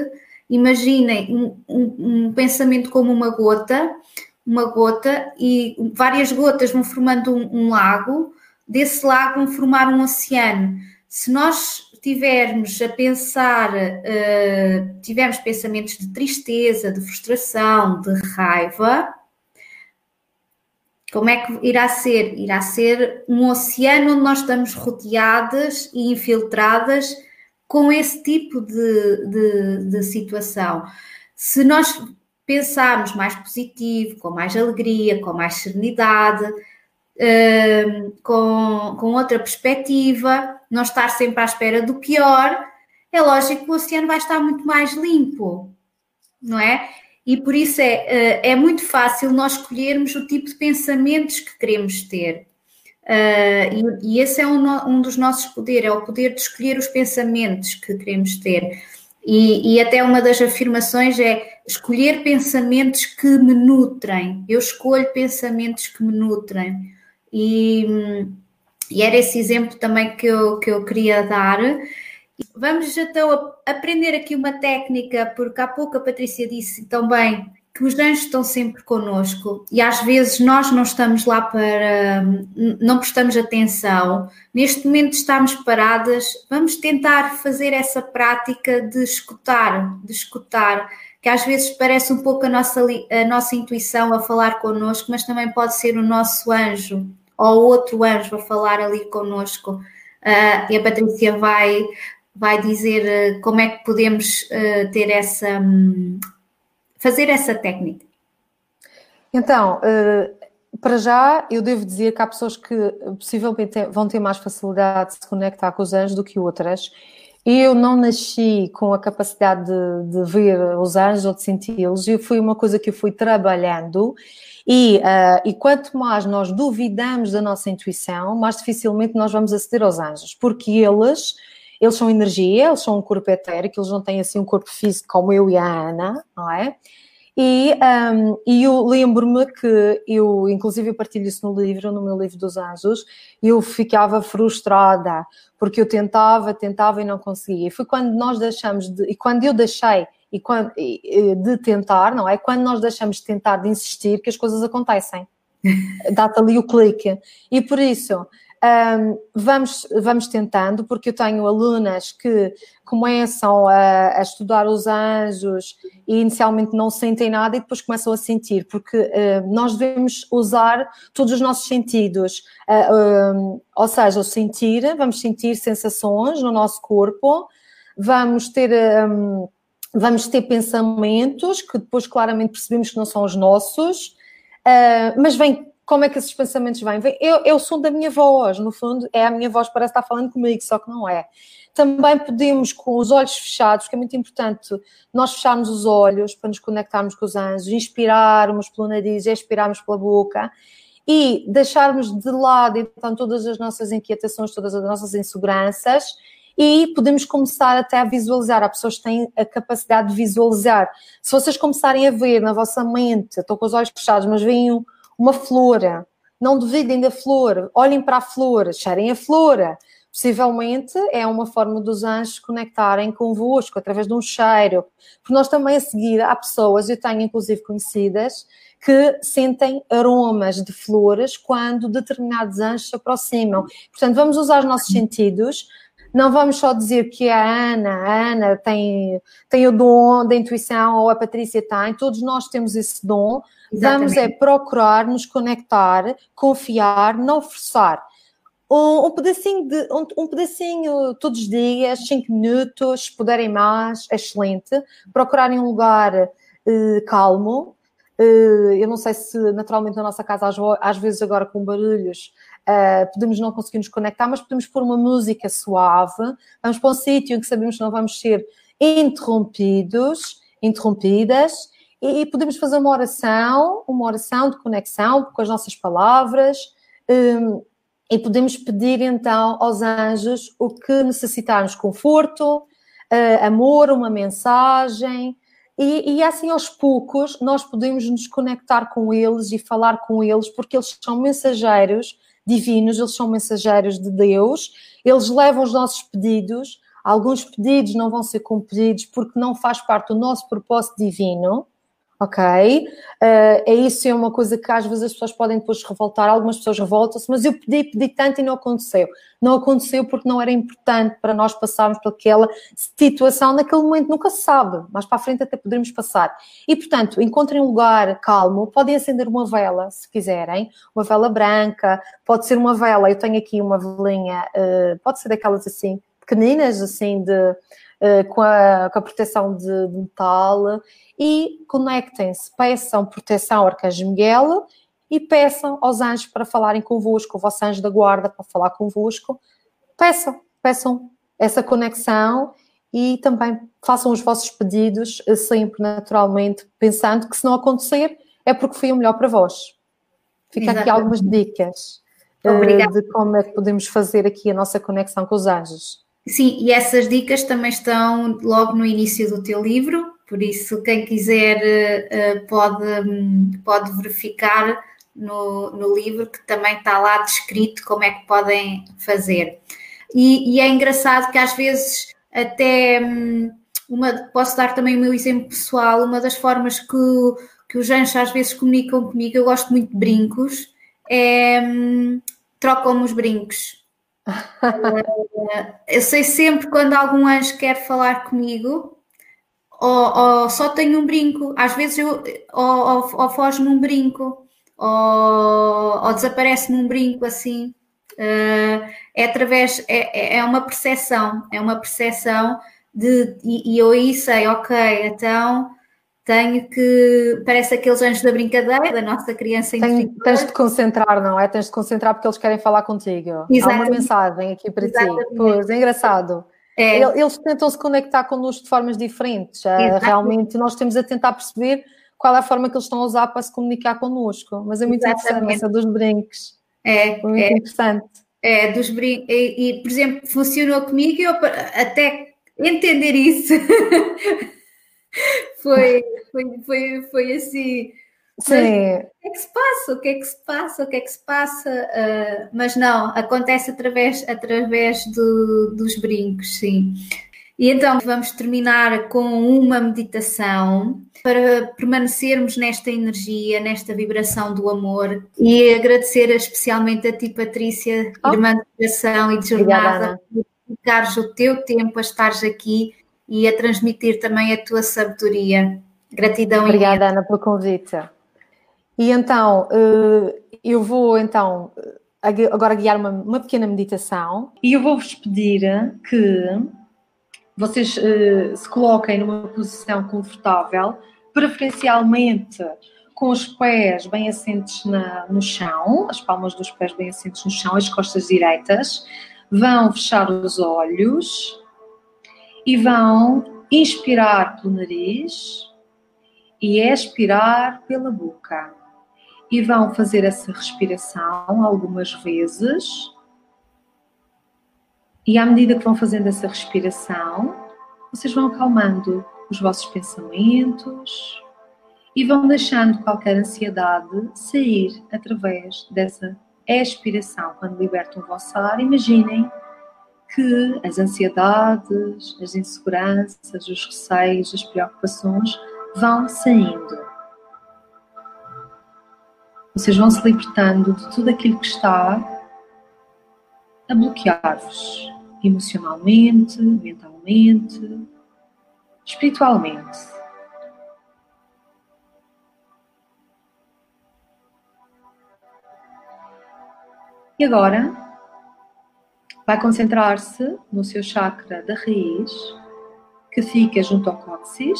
Imaginem um, um, um pensamento como uma gota, uma gota, e várias gotas vão formando um, um lago, desse lago vão formar um oceano. Se nós tivermos a pensar, uh, tivermos pensamentos de tristeza, de frustração, de raiva, como é que irá ser? Irá ser um oceano onde nós estamos rodeadas e infiltradas com esse tipo de, de, de situação. Se nós pensarmos mais positivo, com mais alegria, com mais serenidade, uh, com, com outra perspectiva, não estar sempre à espera do pior, é lógico que o oceano vai estar muito mais limpo, não é? E por isso é, eh, é muito fácil nós escolhermos o tipo de pensamentos que queremos ter. Uh, e, e, esse é um, um, dos nossos poderes, é o poder de escolher os pensamentos que queremos ter. E, e, até uma das afirmações é escolher pensamentos que me nutrem. Eu escolho pensamentos que me nutrem. E, e era esse exemplo também que eu, que eu queria dar. Vamos então aprender aqui uma técnica, porque há pouco a Patrícia disse também que os anjos estão sempre connosco e às vezes nós não estamos lá para. não prestamos atenção. Neste momento estamos paradas, vamos tentar fazer essa prática de escutar, de escutar, que às vezes parece um pouco a nossa, a nossa intuição a falar connosco, mas também pode ser o nosso anjo ou outro anjo a falar ali connosco. Uh, e a Patrícia vai, vai dizer uh, como é que podemos uh, ter essa. Um, fazer essa técnica. Então, para já, eu devo dizer que há pessoas que possivelmente vão ter mais facilidade de se conectar com os anjos do que outras. Eu não nasci com a capacidade de, de ver os anjos ou de senti-los, foi uma coisa que eu fui trabalhando e, uh, e quanto mais nós duvidamos da nossa intuição, mais dificilmente nós vamos aceder aos anjos, porque eles, eles são energia, eles são um corpo etérico, eles não têm assim um corpo físico como eu e a Ana, não é? E, um, e eu lembro-me que eu, inclusive, eu partilho isso no livro, no meu livro dos anjos, eu ficava frustrada, porque eu tentava, tentava e não conseguia. E foi quando nós deixamos de, e quando eu deixei e quando, de tentar, não é? Quando nós deixamos de tentar, de insistir, que as coisas acontecem. *laughs* Dá-te ali o clique. E por isso, um, vamos, vamos tentando, porque eu tenho alunas que começam a, a, estudar os anjos e inicialmente não sentem nada e depois começam a sentir, porque uh, nós devemos usar todos os nossos sentidos, uh, um, ou seja, o sentir, vamos sentir sensações no nosso corpo, vamos ter. Um, vamos ter pensamentos que depois claramente percebemos que não são os nossos, uh, mas vem, como é que esses pensamentos vêm? Eu, o som da minha voz, no fundo, é a minha voz, parece estar falando comigo, só que não é. Também podemos, com os olhos fechados, que é muito importante nós fecharmos os olhos para nos conectarmos com os anjos, inspirarmos pelo nariz, expirarmos pela boca e deixarmos de lado então todas as nossas inquietações, todas as nossas inseguranças e podemos começar até a visualizar. Há pessoas que têm a capacidade de visualizar. Se vocês começarem a ver na vossa mente, estou com os olhos fechados, mas veem uma flor, não duvidem da flor, olhem para a flor, cheirem a flor. Possivelmente é uma forma dos anjos conectarem convosco através de um cheiro. Porque nós também a seguir há pessoas, eu tenho inclusive conhecidas, que sentem aromas de flores quando determinados anjos se aproximam. Portanto, vamos usar os nossos sentidos não vamos só dizer que a Ana, a Ana tem, tem o dom da intuição ou a Patrícia tem, todos nós temos esse dom. Exatamente. Vamos é procurar nos conectar, confiar, não forçar. Um, um pedacinho de um, um, pedacinho todos os dias, cinco minutos, se puderem mais, excelente. Procurarem um lugar uh, calmo. Uh, eu não sei se naturalmente na nossa casa, às, às vezes agora com barulhos, Uh, podemos não conseguir nos conectar, mas podemos pôr uma música suave, vamos para um sítio em que sabemos que não vamos ser interrompidos, interrompidas, e, e, podemos fazer uma oração, uma oração de conexão com as nossas palavras, um, e podemos pedir então aos anjos o que necessitarmos: conforto, uh, amor, uma mensagem. E, e, assim aos poucos nós podemos nos conectar com eles e falar com eles, porque eles são mensageiros divinos, eles são mensageiros de Deus, eles levam os nossos pedidos. Alguns pedidos não vão ser cumpridos porque não faz parte do nosso propósito divino, ok? Uh, é isso é uma coisa que às vezes as pessoas podem depois revoltar, algumas pessoas revoltam-se, mas eu pedi, pedi tanto e não aconteceu. Não aconteceu porque não era importante para nós passarmos por aquela situação, naquele momento nunca se sabe, mas para a frente até poderemos passar. E portanto, encontrem um lugar calmo, podem acender uma vela, se quiserem, uma vela branca, pode ser uma vela, eu tenho aqui uma velinha, uh, pode ser daquelas assim, pequeninas, assim, de com a, com a proteção de, de metal e conectem-se, peçam proteção ao Arcanjo Miguel e peçam aos anjos para falarem convosco, o vosso anjo da guarda para falar convosco. Peçam, peçam essa conexão e também façam os vossos pedidos eh, sempre naturalmente, pensando que se não acontecer é porque foi o melhor para vós. Fica Exatamente. aqui algumas dicas eh, Obrigada. de como é que podemos fazer aqui a nossa conexão com os anjos. Sim, e essas dicas também estão logo no início do teu livro, por isso quem quiser eh, pode, pode verificar no, no livro que também está lá descrito como é que podem fazer. E, e é engraçado que às vezes até hum, uma, posso dar também o meu exemplo pessoal, uma das formas que, que os anjos às vezes comunicam comigo, eu gosto muito de brincos, é hum, trocam-me os brincos eu sei sempre quando algum anjo quer falar comigo, ou, ou só tenho um brinco, às vezes eu, ou, ou, ou foge-me um brinco, ou, ou desaparece-me um brinco assim. Uh, é através, é, é, é uma percepção, é uma percepção de, e, e eu aí sei, ok, então tenho que. Parece aqueles anjos da brincadeira, da nossa criança interior. Tens de concentrar, não é? Tens de concentrar porque eles querem falar contigo. Exatamente. Há uma mensagem aqui para Exatamente. ti. Pois, é engraçado. É. Eles tentam se conectar connosco de formas diferentes. Ah, realmente nós temos a tentar perceber qual é a forma que eles estão a usar para se comunicar connosco. Mas é muito interessante essa dos brincos. É, é muito é. interessante. É, dos brincos. E, e, por exemplo, funcionou comigo e eu até entender isso. *laughs* foi, foi, foi, foi assim. Sim. o que é que se passa? O que é que se passa? O que é que se passa? Uh, mas não, acontece através, através do, dos brincos, sim. E então vamos terminar com uma meditação para permanecermos nesta energia, nesta vibração do amor e agradecer especialmente a ti, Patrícia, oh. irmã de coração e de jornada, por dedicares o teu tempo a estares aqui e a transmitir também a tua sabedoria. Gratidão Obrigada, Ana, pelo convite. E então, eh, eu vou então agora guiar uma, uma pequena meditação e eu vou-vos pedir que vocês eh, se coloquem numa posição confortável, preferencialmente com os pés bem assentes na, no chão, as palmas dos pés bem assentes no chão, as costas direitas. Vão fechar os olhos e vão inspirar pelo nariz e expirar pela boca. E vão fazer essa respiração algumas vezes. E à medida que vão fazendo essa respiração, vocês vão acalmando os vossos pensamentos e vão deixando qualquer ansiedade sair através dessa expiração. Quando libertam o vosso ar, imaginem que as ansiedades, as inseguranças, os receios, as preocupações vão saindo. Vocês vão se libertando de tudo aquilo que está a bloquear-vos emocionalmente, mentalmente, espiritualmente. E agora vai concentrar-se no seu chakra da raiz, que fica junto ao cóccix,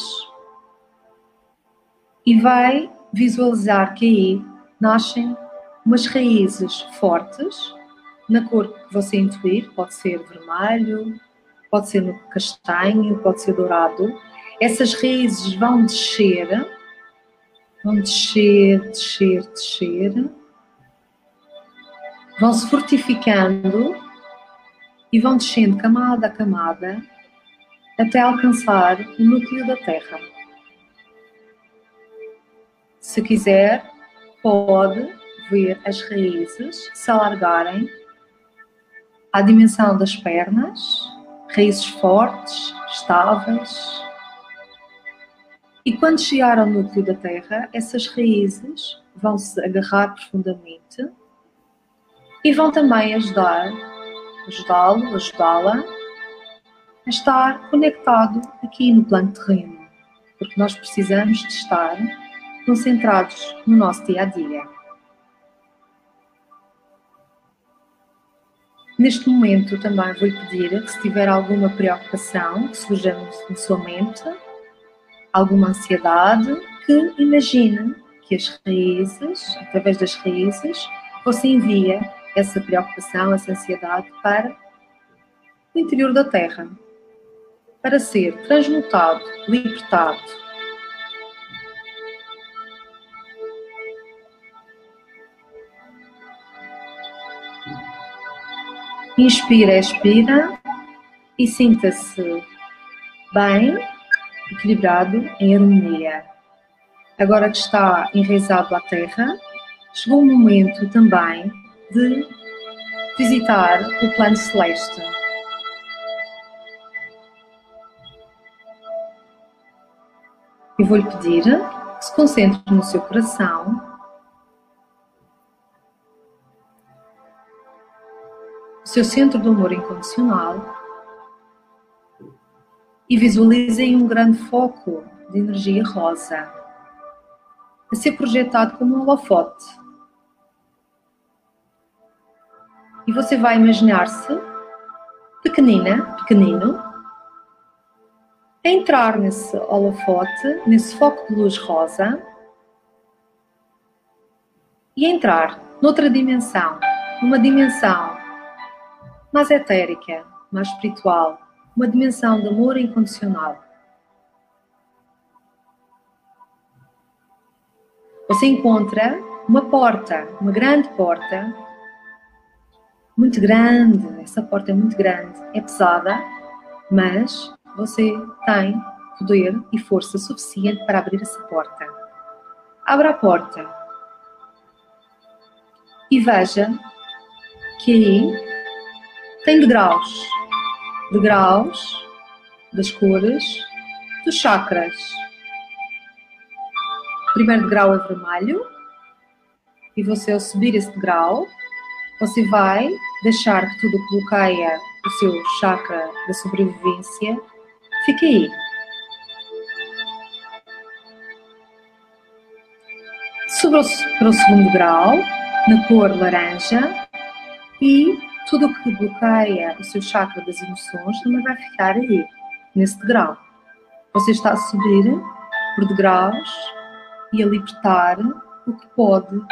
e vai visualizar que aí nascem umas raízes fortes, na cor que você intuir, pode ser vermelho, pode ser no castanho, pode ser dourado. Essas raízes vão descer, vão descer, descer, descer vão se fortificando e vão descendo camada a camada até alcançar o núcleo da Terra. Se quiser, pode ver as raízes se alargarem à dimensão das pernas, raízes fortes, estáveis. E quando chegar ao núcleo da Terra, essas raízes vão se agarrar profundamente e vão também ajudar, ajudá-lo, ajudá-la a estar conectado aqui no plano terreno, porque nós precisamos de estar concentrados no nosso dia a dia. Neste momento também vou-lhe pedir que se tiver alguma preocupação que surja na sua mente, alguma ansiedade, que imagine que as raízes, através das raízes, você envia essa preocupação, essa ansiedade para o interior da Terra, para ser transmutado, libertado. Inspira, expira e sinta-se bem, equilibrado, em harmonia. Agora que está enraizado à terra, chegou o momento também de visitar o plano celeste. Eu vou-lhe pedir que se concentre no seu coração. O seu centro do amor incondicional. E visualizem um grande foco de energia rosa a ser projetado como um holofote e você vai imaginar-se pequenina, pequenino, entrar nesse holofote, nesse foco de luz rosa e entrar noutra dimensão, numa dimensão mais etérica, mais espiritual, uma dimensão de amor incondicional. Você encontra uma porta, uma grande porta, muito grande, essa porta é muito grande, é pesada, mas você tem poder e força suficiente para abrir essa porta. Abra a porta e veja que aí tem degraus, degraus das cores dos chakras. O primeiro degrau é vermelho e você ao subir esse degrau você vai deixar que tudo que bloqueia o seu chakra da sobrevivência fique aí. Suba para o segundo grau, na cor laranja, e tudo o que bloqueia o seu chakra das emoções também vai ficar aí, nesse degrau. Você está a subir por degraus e a libertar o que pode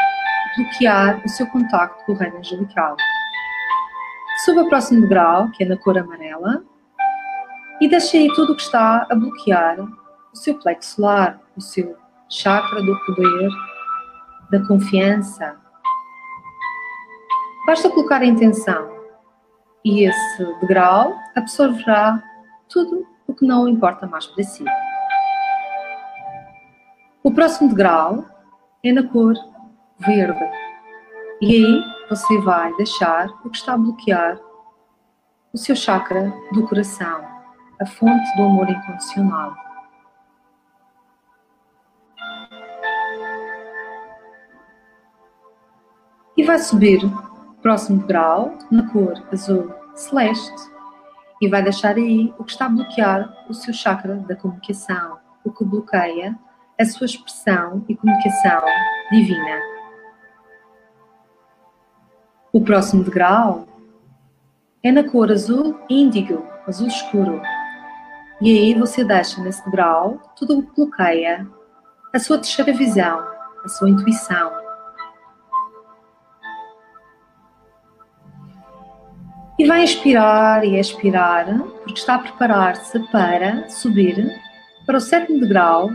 bloquear o seu contacto com o reino angelical. Suba ao próximo degrau, que é na cor amarela, e deixe aí tudo o que está a bloquear o seu plexo solar, o seu chakra do poder, da confiança. Basta colocar a intenção e esse degrau absorverá tudo o que não importa mais para si. O próximo degrau é na cor verde. E aí você vai deixar o que está a bloquear o seu chakra do coração, a fonte do amor incondicional. E vai subir próximo grau na cor azul celeste e vai deixar aí o que está a bloquear o seu chakra da comunicação, o que bloqueia a sua expressão e comunicação divina. O próximo degrau é na cor azul índigo, azul escuro. E aí você deixa nesse degrau tudo o que bloqueia a sua terceira visão, a sua intuição. E vai inspirar e expirar, porque está a preparar-se para subir para o sétimo degrau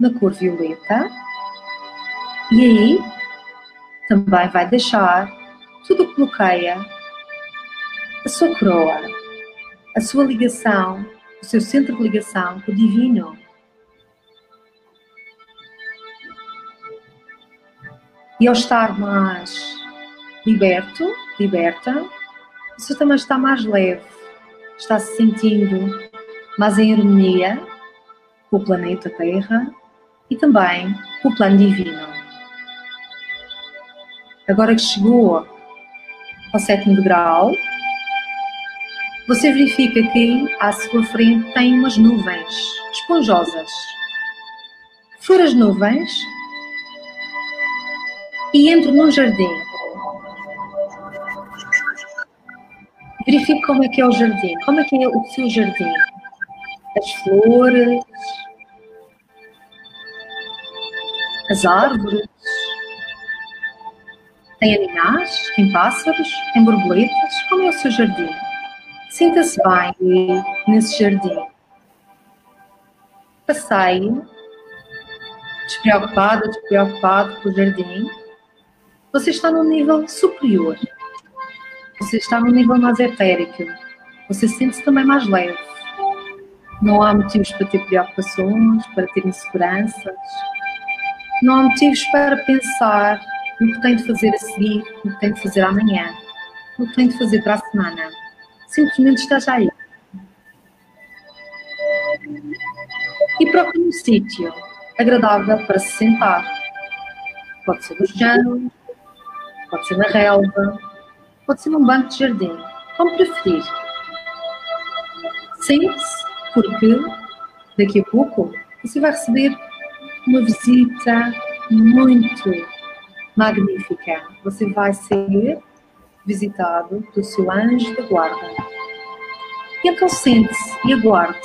na cor violeta. E aí também vai deixar tudo o que bloqueia a sua coroa, a sua ligação, o seu centro de ligação com o divino. E ao estar mais liberto, liberta, você também está mais leve, está se sentindo mais em harmonia com o planeta Terra e também com o plano divino. Agora que chegou ao sétimo grau, você verifica que à sua frente tem umas nuvens esponjosas. Fora as nuvens e entro num jardim. Verifique como é que é o jardim, como é que é o seu jardim. As flores, as árvores, tem animais, tem pássaros, tem borboletas, como é o seu jardim? Sinta-se bem nesse jardim. Passeie, despreocupado, despreocupado com o jardim. Você está num nível superior. Você está num nível mais etérico. Você sente-se também mais leve. Não há motivos para ter preocupações, para ter inseguranças. Não há motivos para pensar no que tem de fazer a seguir, no que tem de fazer amanhã, no que tem de fazer para a semana simplesmente esteja aí. E procure um sítio agradável para se sentar. Pode ser no chão, pode ser na relva, pode ser num banco de jardim, como preferir. Sente-se, porque daqui a pouco você vai receber uma visita muito magnífica. Você vai ser visitado do seu anjo da guarda. E então sente-se e aguarde.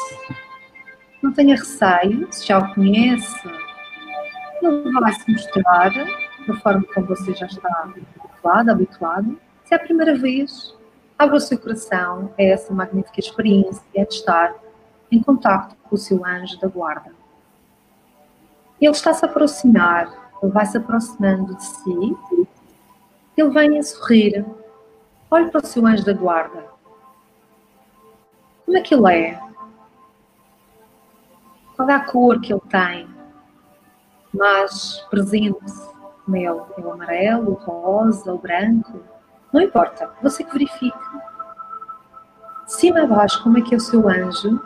Não tenha receio, se já o conhece, ele vai se mostrar da forma como você já está habituado, habituado. Se é a primeira vez, abra o seu coração a essa magnífica experiência de estar em contato com o seu anjo da guarda. Ele está se aproximar, ele vai se aproximando de si, ele vem a sorrir, Olhe para o seu anjo da guarda. Como é que ele é? Qual é a cor que ele tem? Mais presente nele? É o amarelo, o rosa, o branco? Não importa, você que verifique. De cima a baixo, como é que é o seu anjo?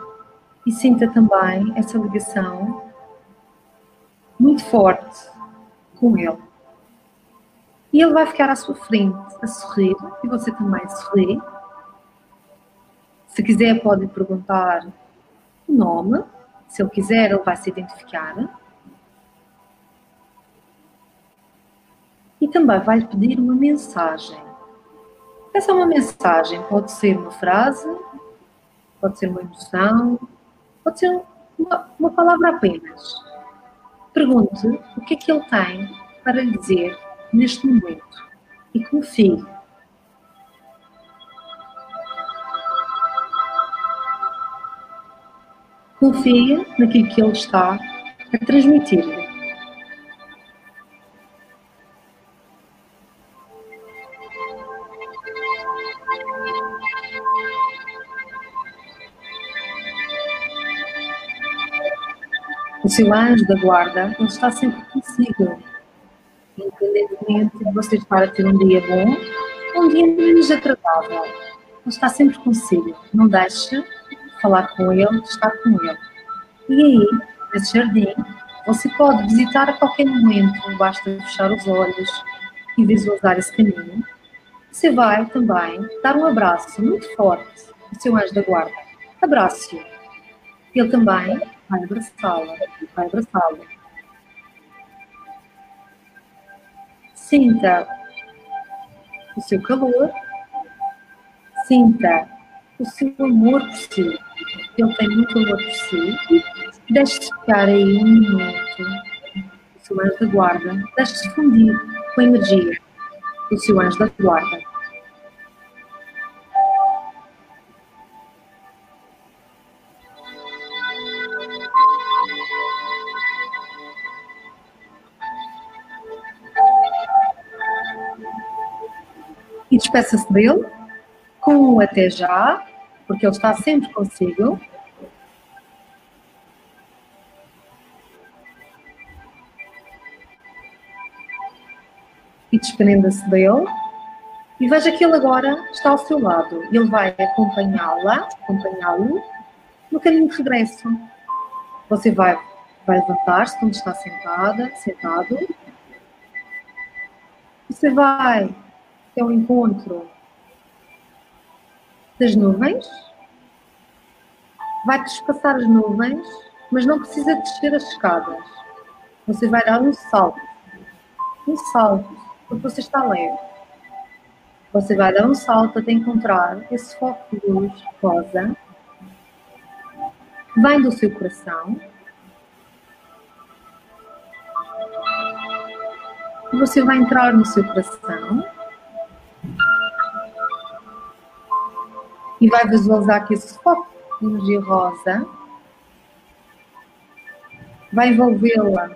E sinta também essa ligação muito forte com ele. E ele vai ficar à sua frente a sorrir e você também sorri. Se quiser, pode perguntar o nome. Se ele quiser, ele vai se identificar. E também vai lhe pedir uma mensagem. Essa é uma mensagem, pode ser uma frase, pode ser uma emoção, pode ser uma, uma palavra apenas. Pergunte o que é que ele tem para lhe dizer neste momento e confie. Confia naquilo que ele está a transmitir-lhe. Seu anjo da guarda, ele está sempre consigo independentemente de você estar a ter um dia bom, um dia menos agradável. Ele está sempre consigo. Não deixe de falar com ele, de estar com ele. E aí, nesse jardim, você pode visitar a qualquer momento, basta fechar os olhos e visualizar esse caminho. Você vai também dar um abraço muito forte ao seu anjo da guarda. Abraço-o. Ele também abraçá-la, abraçá-lo. Sinta o seu calor, sinta o seu amor por si. Ele tem muito amor por si. Deixe-se ficar aí um minuto. O seu anjo da guarda. Deixe-se fundir com a energia do seu anjo da guarda. Despeça-se dele com o até já, porque ele está sempre consigo. E desprenda-se dele. E veja que ele agora está ao seu lado. Ele vai acompanhá-la, acompanhá-lo no caminho de regresso. Você vai, vai levantar-se onde está sentada, sentado. Você vai até o encontro das nuvens. Vai despassar as nuvens, mas não precisa descer as escadas. Você vai dar um salto. Um salto, porque você está leve você vai dar um salto até encontrar esse foco de luz rosa vem do seu coração. Você vai entrar no seu coração e vai visualizar que esse foco de rosa. Vai envolvê-la,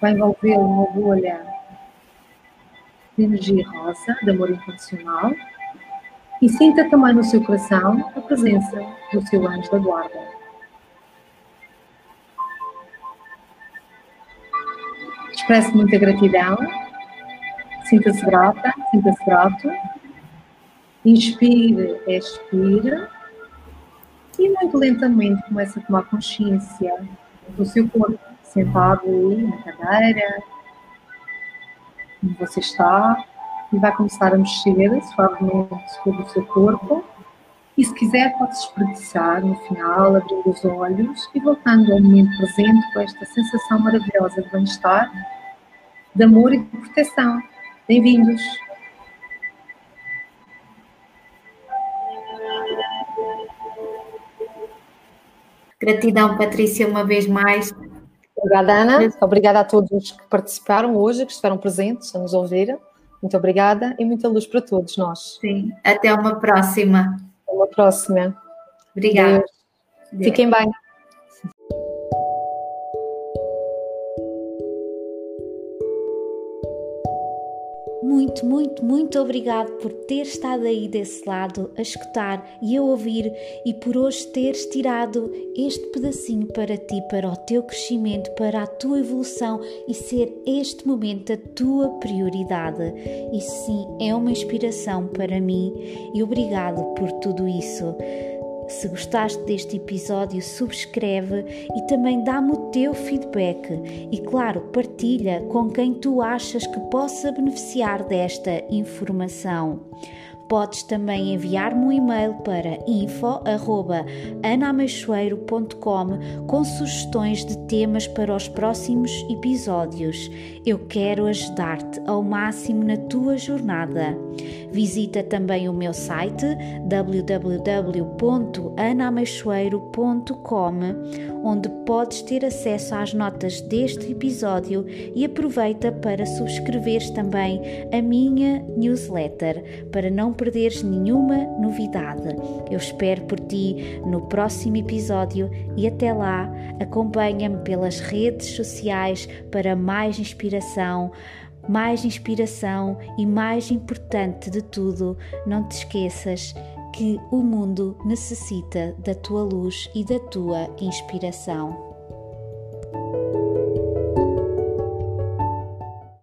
vai envolvê-la numa bolha de energia rosa, de amor incondicional, e sinta também no seu coração a presença do seu anjo da guarda. Expresse muita gratidão, sinta-se grata, sinta-se grato, inspire, expire, e muito lentamente comece a tomar consciência do seu corpo, sentado aí na cadeira, onde você está e vai começar a mexer suavemente sobre o seu corpo. E se quiser, pode se espreguiçar no final, abrindo os olhos e voltando ao momento presente com esta sensação maravilhosa de bem-estar, de amor e de proteção. Bem-vindos! Gratidão, Patrícia, uma vez mais. Obrigada, Ana. Obrigada a todos que participaram hoje, que estiveram presentes a nos ouvir. Muito obrigada e muita luz para todos nós. Sim, até uma próxima. Até uma próxima. Obrigada. Fiquem bem. Muito, muito, muito obrigado por ter estado aí desse lado a escutar e a ouvir e por hoje teres tirado este pedacinho para ti, para o teu crescimento, para a tua evolução e ser este momento a tua prioridade. E sim, é uma inspiração para mim e obrigado por tudo isso. Se gostaste deste episódio, subscreve e também dá-me o teu feedback. E claro, partilha com quem tu achas que possa beneficiar desta informação. Podes também enviar-me um e-mail para info@anameixoeiro.com com sugestões de temas para os próximos episódios. Eu quero ajudar-te ao máximo na tua jornada. Visita também o meu site www.anameixoeiro.com, onde podes ter acesso às notas deste episódio e aproveita para subscreveres também a minha newsletter para não perderes nenhuma novidade. Eu espero por ti no próximo episódio e até lá acompanha-me pelas redes sociais para mais inspiração mais inspiração e, mais importante de tudo, não te esqueças que o mundo necessita da tua luz e da tua inspiração.